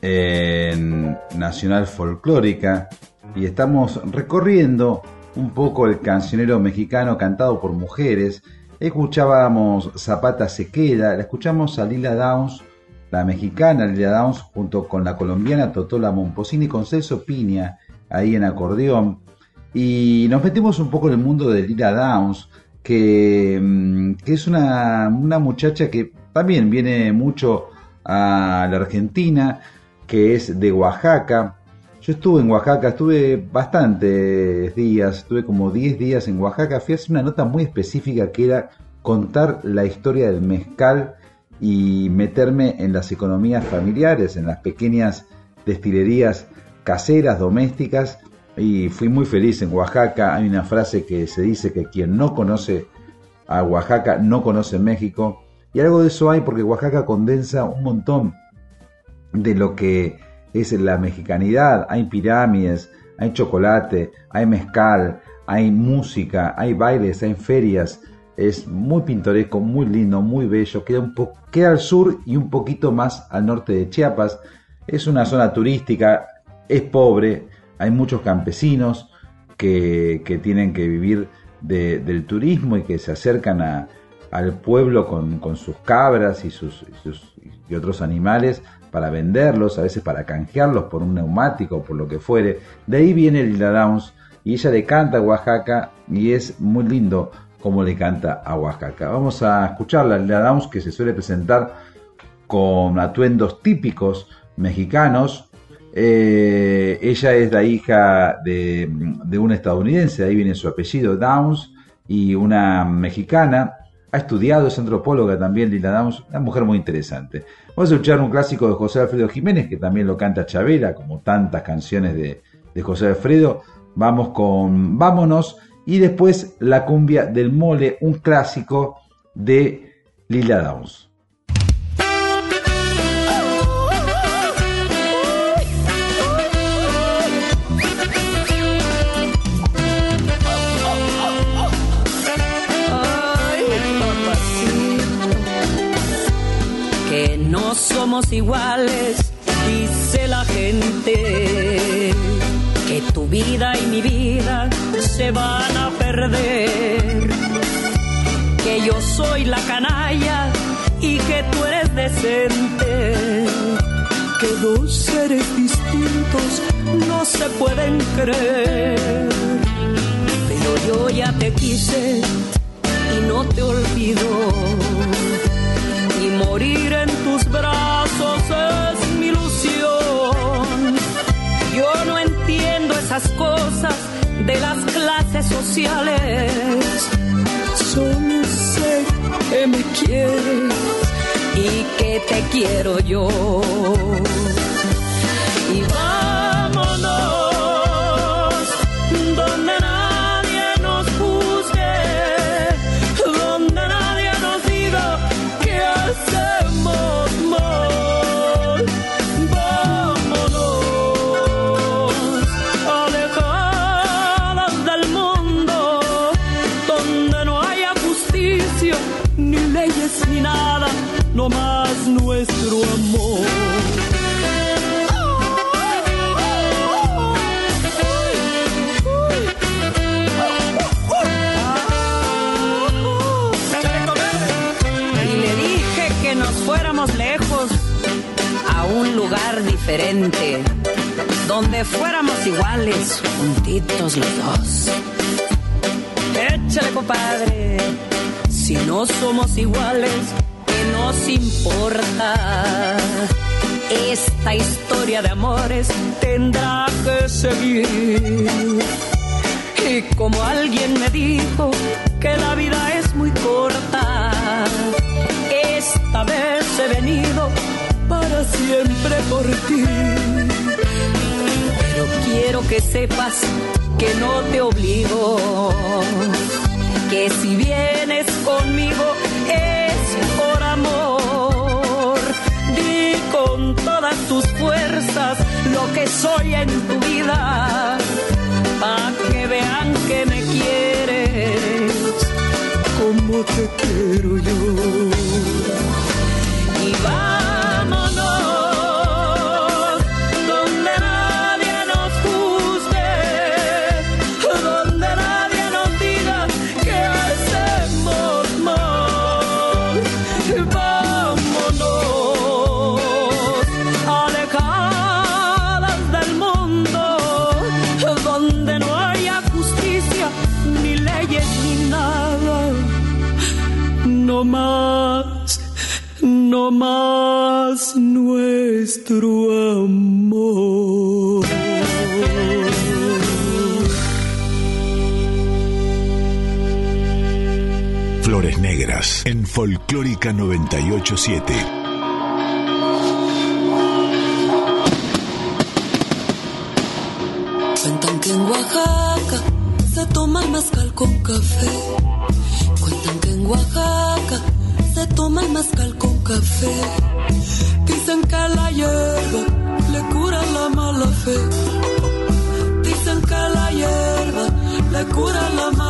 en Nacional Folclórica, y estamos recorriendo un poco el cancionero mexicano cantado por mujeres. Escuchábamos Zapata se queda, la escuchamos a Lila Downs, la mexicana Lila Downs, junto con la colombiana Totola Momposini con Celso Piña, ahí en acordeón. Y nos metimos un poco en el mundo de Lila Downs, que, mm, que es una, una muchacha que también viene mucho a la Argentina, que es de Oaxaca. Yo estuve en Oaxaca, estuve bastantes días, estuve como 10 días en Oaxaca. Fui a hacer una nota muy específica que era contar la historia del mezcal y meterme en las economías familiares, en las pequeñas destilerías caseras, domésticas. Y fui muy feliz en Oaxaca. Hay una frase que se dice que quien no conoce a Oaxaca no conoce México. Y algo de eso hay porque Oaxaca condensa un montón de lo que es la mexicanidad. Hay pirámides, hay chocolate, hay mezcal, hay música, hay bailes, hay ferias. Es muy pintoresco, muy lindo, muy bello. Queda, un queda al sur y un poquito más al norte de Chiapas. Es una zona turística, es pobre, hay muchos campesinos que, que tienen que vivir de, del turismo y que se acercan a, al pueblo con, con sus cabras y, sus, y, otros animales para venderlos, a veces para canjearlos por un neumático, por lo que fuere. De ahí viene Lila Downs y ella le canta a Oaxaca y es muy lindo como le canta a Oaxaca. Vamos a escucharla, Lila Downs, que se suele presentar con atuendos típicos mexicanos. Eh, ella es la hija de, de un estadounidense, de ahí viene su apellido, Downs, y una mexicana. Ha estudiado, es antropóloga también, Lila Downs, una mujer muy interesante. Vamos a escuchar un clásico de José Alfredo Jiménez, que también lo canta Chabela, como tantas canciones de, de José Alfredo. Vamos con Vámonos y después la cumbia del mole, un clásico de Lila Downs. Iguales, dice la gente, que tu vida y mi vida se van a perder, que yo soy la canalla y que tú eres decente, que dos seres distintos no se pueden creer, pero yo ya te quise y no te olvido. Y morir en tus brazos es mi ilusión. Yo no entiendo esas cosas de las clases sociales. Solo sé que me quieres y que te quiero yo. Diferente, donde fuéramos iguales, juntitos los dos. Échale, compadre, si no somos iguales, ¿qué nos importa? Esta historia de amores tendrá que seguir. Y como alguien me dijo que la vida es muy corta, esta vez he venido para siempre por ti. Pero quiero que sepas que no te obligo, que si vienes conmigo es por amor. Di con todas tus fuerzas lo que soy en tu vida pa' que vean que me quieres como te quiero yo. nuestro. Flores Negras en Folclórica 987. Cuentan que en Oaxaca se toma el mezcal con café. Cuentan que en Oaxaca se toma el mezcal con café. café. Dicen que la hierba le cura la mano.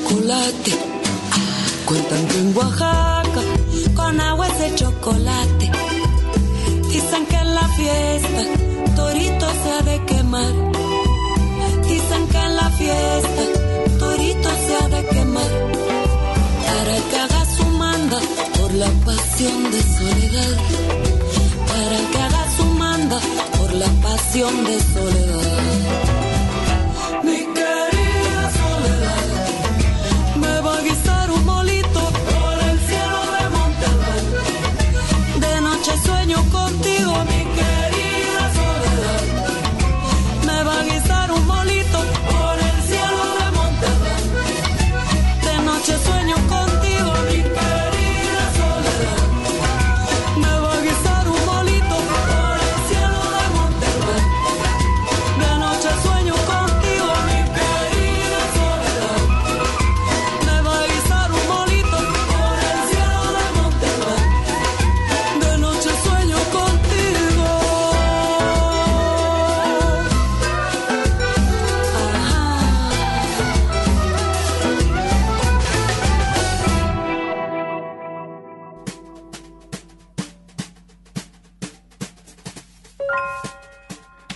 chocolate. Cuentan que en Oaxaca con agua es de chocolate. Dicen que en la fiesta torito se ha de quemar. Dicen que en la fiesta torito se ha de quemar. Para que haga su manda por la pasión de soledad. Para que haga su manda por la pasión de soledad.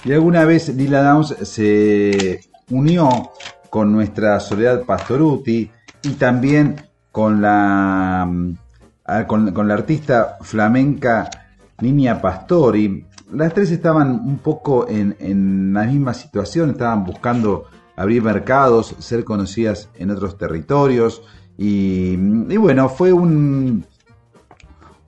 Y alguna vez Lila Downs se unió con nuestra Soledad Pastoruti y también con la, mm, ah, con, la artista flamenca Niña Pastori. Las tres estaban un poco en, en la misma situación, estaban buscando abrir mercados, ser conocidas en otros territorios. Y, mm, y bueno, fue un,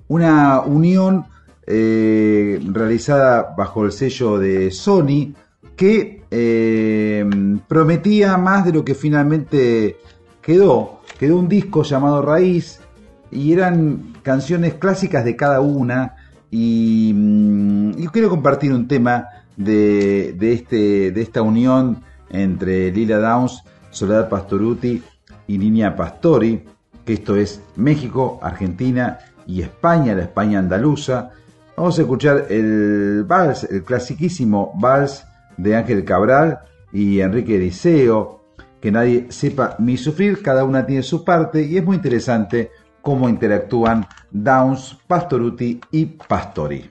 una unión eh, realizada bajo el sello de Sony, que eh, prometía más de lo que finalmente quedó. Quedó un disco llamado Raíz y eran canciones clásicas de cada una. Mm, y, quiero compartir un tema de, de, este, de esta unión entre Lila Downs, Soledad Pastoruti y Niña Pastori, que esto es México, Argentina y España, la España andaluza, Vamos a escuchar el vals, el clasiquísimo vals de Ángel Cabral y Enrique Diceo, que nadie sepa mi sufrir, cada una tiene su parte y es muy interesante cómo interactúan Downs, Pastoruti y Pastori.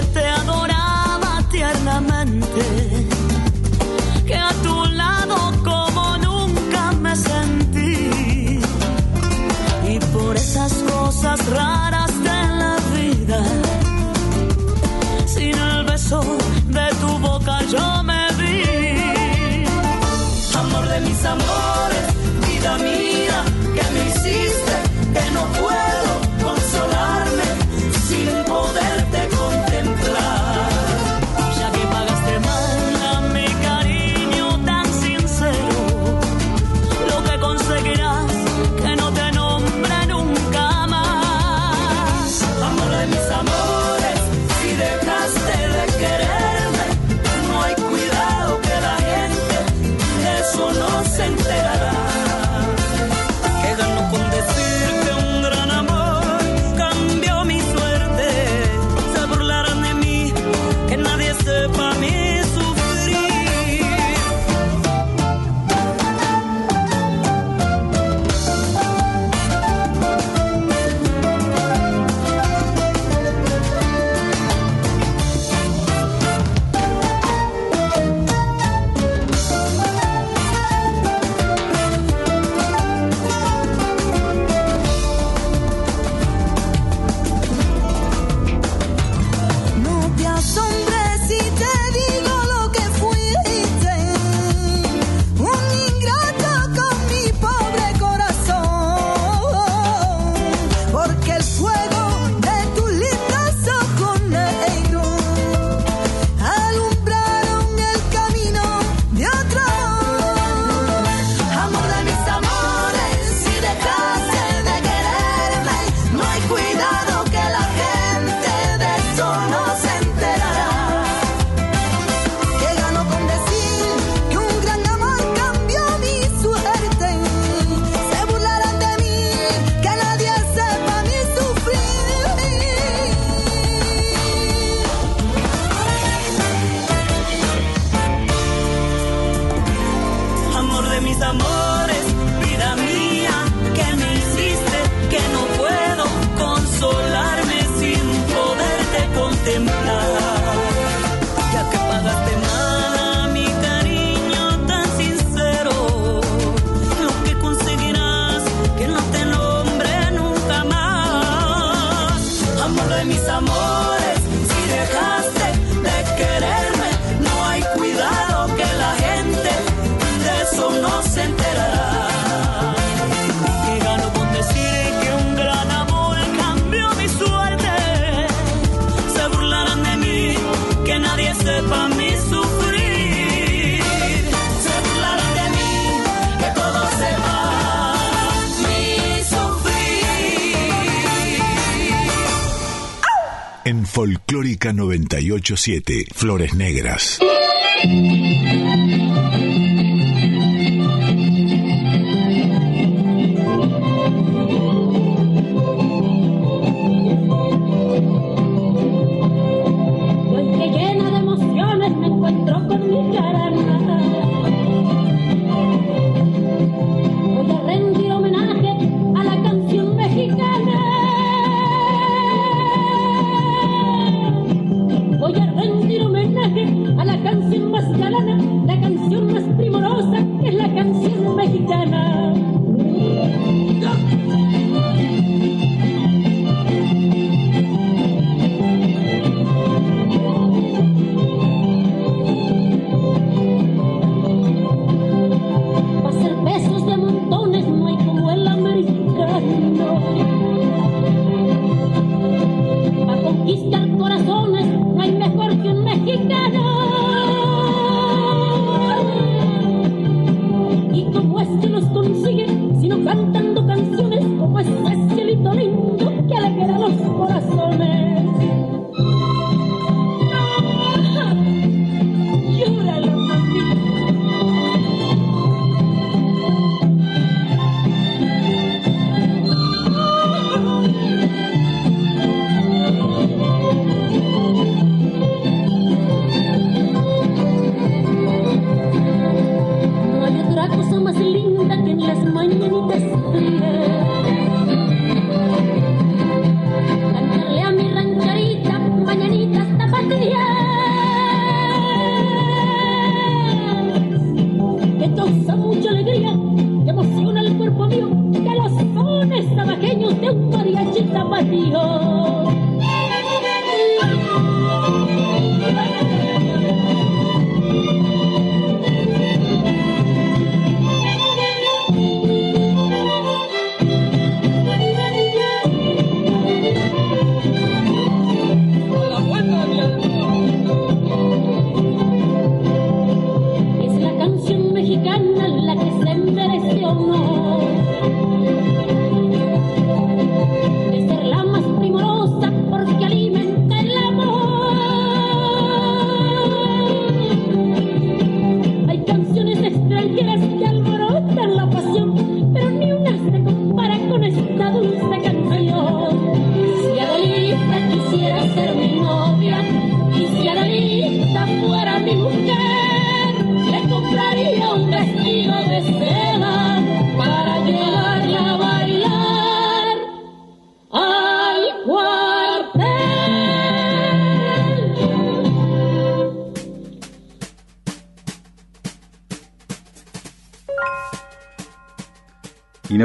987 Flores Negras.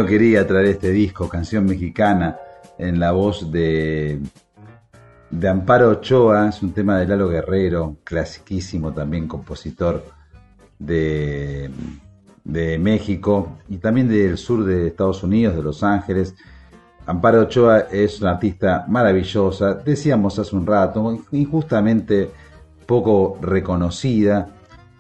Quería traer este disco, canción mexicana, en la voz de, de Amparo Ochoa, es un tema de Lalo Guerrero, clasiquísimo también, compositor de, de México y también del sur de Estados Unidos, de Los Ángeles. Amparo Ochoa es una artista maravillosa, decíamos hace un rato, injustamente poco reconocida,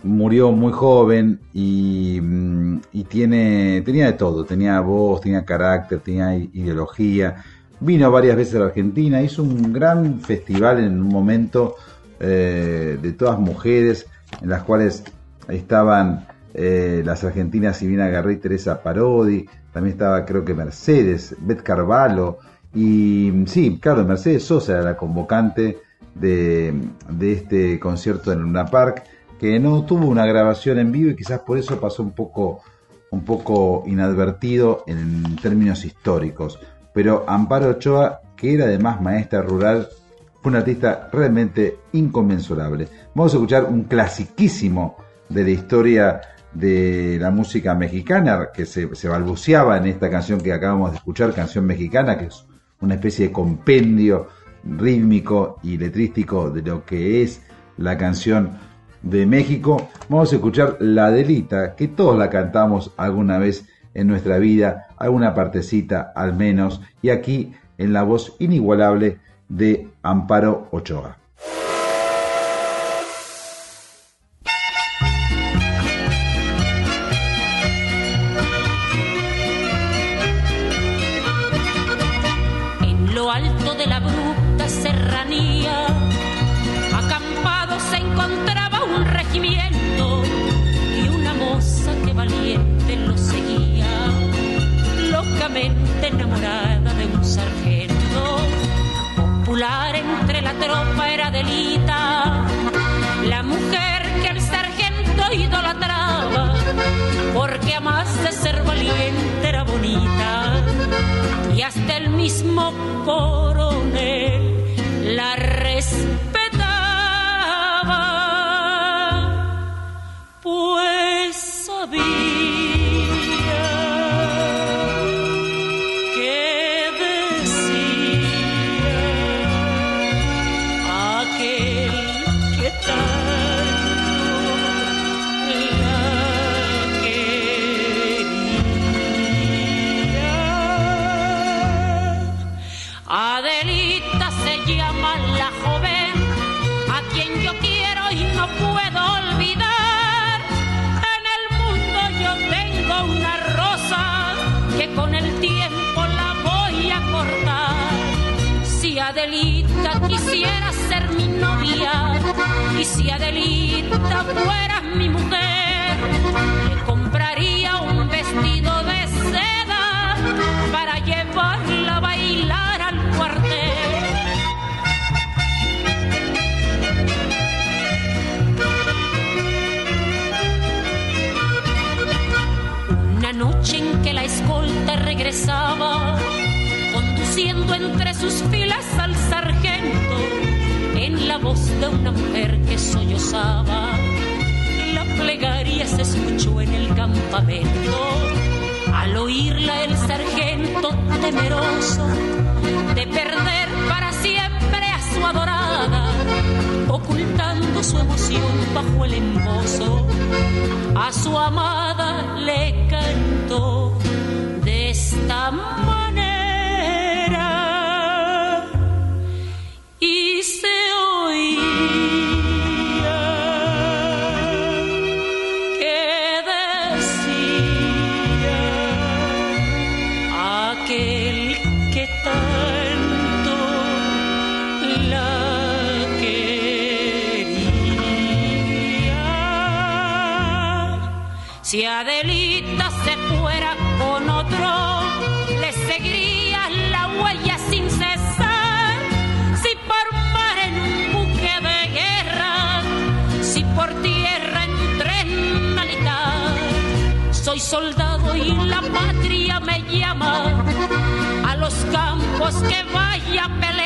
murió muy joven y, mm, y tiene, tenía de todo, tenía voz, tenía carácter, tenía ideología. Vino varias veces a la Argentina, hizo un gran festival en un momento eh, de todas mujeres, en las cuales estaban eh, las argentinas Silvina Garré Teresa Parodi, también estaba creo que Mercedes, Beth Carvalho, y mm, sí, claro, Mercedes Sosa era la convocante de, de este concierto en Luna Park, que no tuvo una grabación en vivo y quizás por eso pasó un poco, un poco inadvertido en términos históricos. Pero Amparo Ochoa, que era además maestra rural, fue una artista realmente inconmensurable. Vamos a escuchar un clasiquísimo de la historia de la música mexicana que se, se balbuceaba en esta canción que acabamos de escuchar, canción mexicana, que es una especie de compendio rítmico y letrístico de lo que es la canción de México. Vamos a escuchar La Delita, que todos la cantamos alguna vez en nuestra vida, alguna partecita al menos, y aquí en la voz inigualable de Amparo Ochoa. Si Adelita fuera mi mujer, le compraría un vestido de seda para llevarla a bailar al cuartel. Una noche en que la escolta regresaba, conduciendo entre sus filas en la voz de una mujer que sollozaba, la plegaria se escuchó en el campamento. Al oírla el sargento temeroso de perder para siempre a su adorada, ocultando su emoción bajo el embozo, a su amada le cantó de esta manera Si Adelita se fuera con otro, le seguiría la huella sin cesar. Si por mar en un buque de guerra, si por tierra en tren militar, soy soldado y la patria me llama a los campos que vaya a pelear.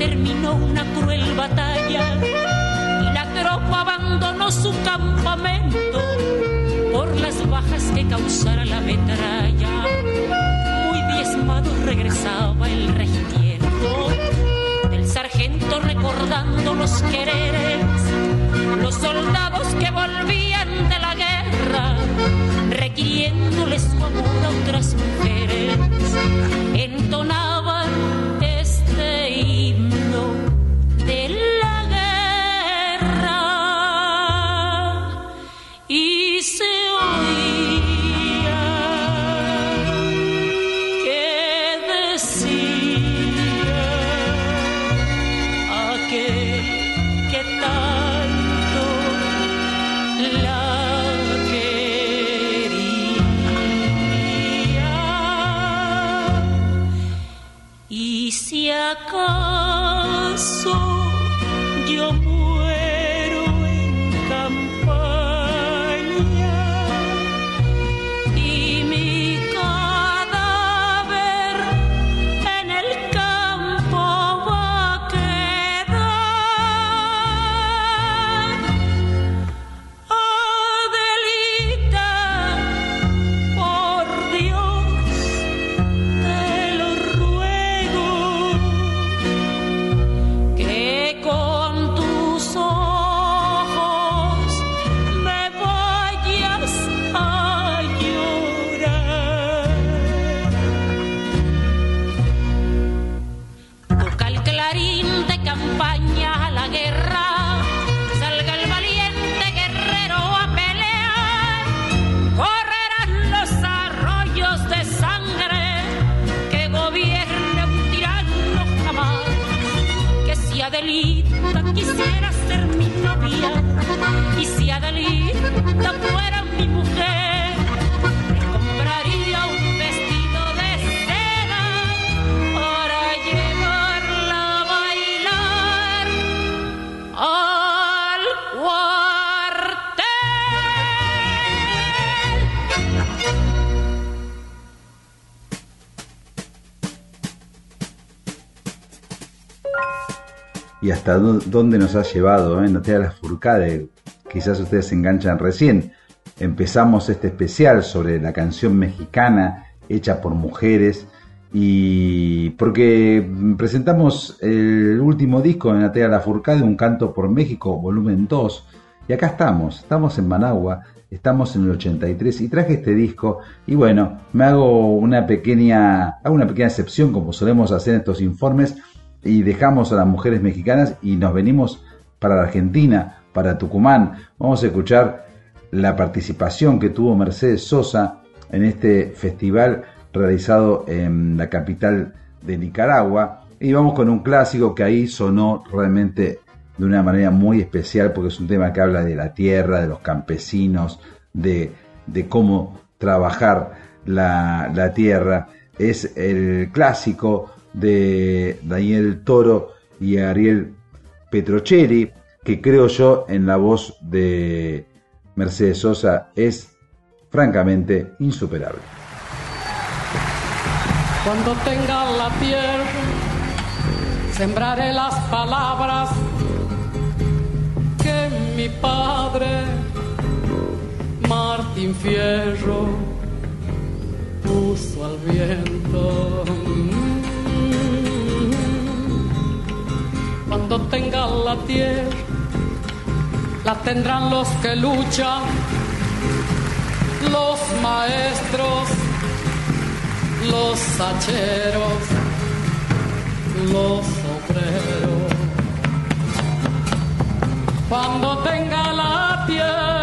Terminó una cruel batalla y la tropa abandonó su campamento por las bajas que causara la metralla, muy diezmado regresaba el regimiento del sargento recordando los quereres, los soldados que volvían de la guerra, requiriéndoles su amor a otras mujeres, entonaban hasta dó- dónde nos ha llevado, ¿eh? No te la furcade. Quizás ustedes se enganchan recién. Empezamos este especial sobre la canción mexicana hecha por mujeres y porque presentamos el último disco de Natalia Lafourcade, Un canto por México, volumen 2, y acá estamos, estamos en Managua, estamos en el 83 y traje este disco y bueno, me hago una pequeña, hago una pequeña excepción como solemos hacer en estos informes y dejamos a las mujeres mexicanas y nos venimos para la Argentina, para Tucumán. Vamos a escuchar la participación que tuvo Mercedes Sosa en este festival realizado en la capital de Nicaragua. Y vamos con un clásico que ahí sonó realmente de una manera muy especial porque es un tema que habla de la tierra, de los campesinos, de, de cómo trabajar la, la tierra. Es el clásico de Daniel Toro y Ariel Petrocelli, que creo yo en la voz de Mercedes Sosa es francamente insuperable. Cuando tenga la tierra, sembraré las palabras que mi padre, Martín Fierro, puso al viento. Cuando tenga la tierra, la tendrán los que luchan, los maestros los hacheros, los obreros. Cuando tenga la tierra,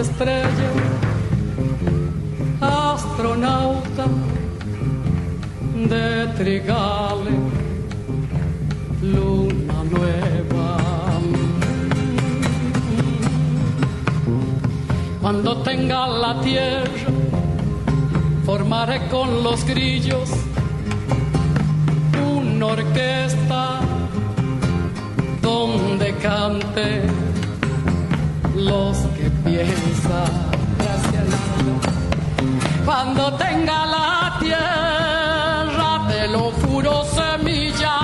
a las estrellas, astronauta de trigales, luna nueva. Cuando tenga la tierra, formaré con los grillos una orquesta donde cante los que piensan. Gracias, Nando. Cuando tenga la tierra, te lo juro, semilla,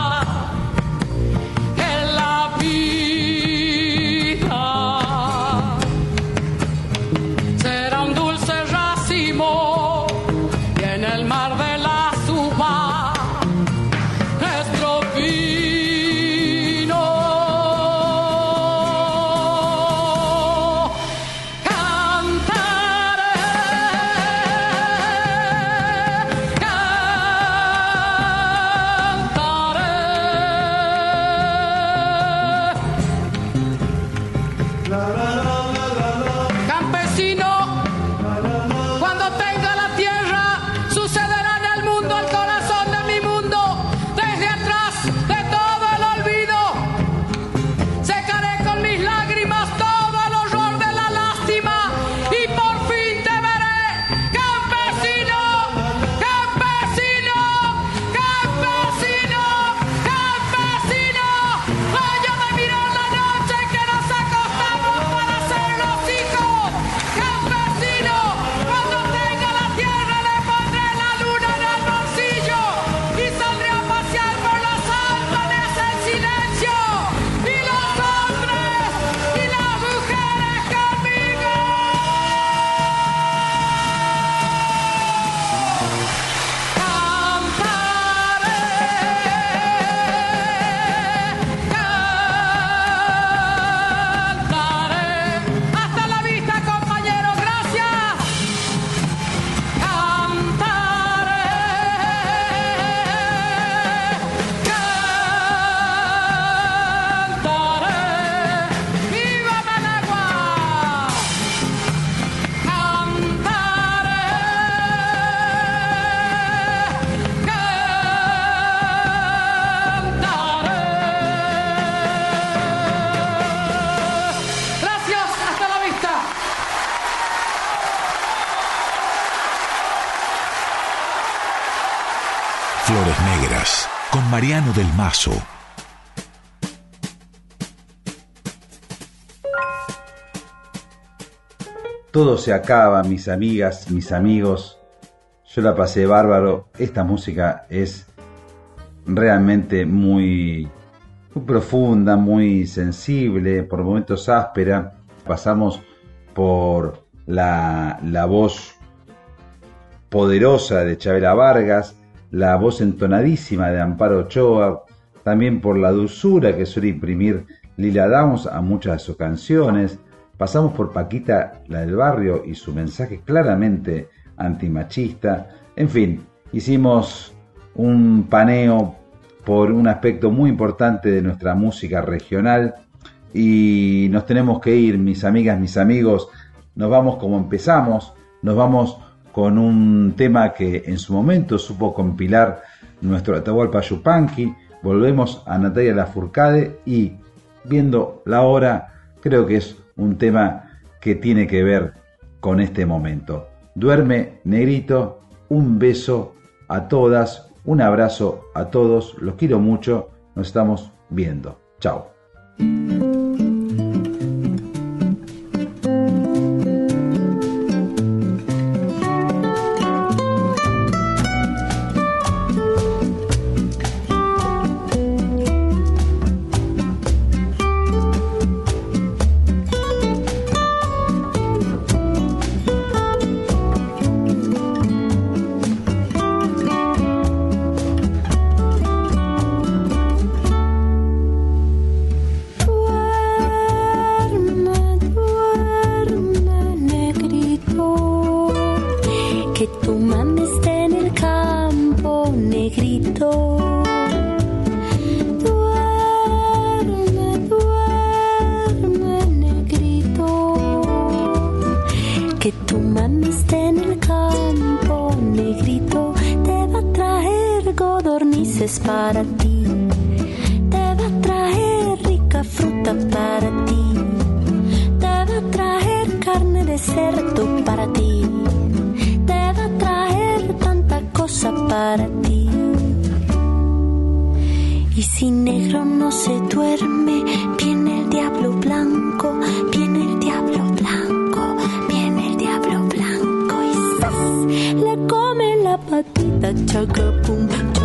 Todo se acaba, mis amigas, mis amigos. Yo la pasé bárbaro. Esta música es realmente muy, muy profunda, muy sensible, por momentos áspera. Pasamos por la, la voz poderosa de Chabela Vargas, la voz entonadísima de Amparo Ochoa, también por la dulzura que suele imprimir Lila Downs a muchas de sus canciones. Pasamos por Paquita, la del barrio, y su mensaje claramente antimachista. En fin, hicimos un paneo por un aspecto muy importante de nuestra música regional y nos tenemos que ir, mis amigas, mis amigos. Nos vamos como empezamos, nos vamos con un tema que en su momento supo compilar nuestro Atahualpa Yupanqui. Volvemos a Natalia Lafourcade y viendo la hora, creo que es un tema que tiene que ver con este momento. Duerme, negrito, un beso a todas, un abrazo a todos, los quiero mucho, nos estamos viendo. Chao. En el campo, negrito, te va a traer codornices para ti, te va a traer rica fruta para ti. Te va a traer carne de cerdo para ti. Te va a traer tanta cosa para ti. Y si negro no se duerme, viene el diablo blanco, that took a boom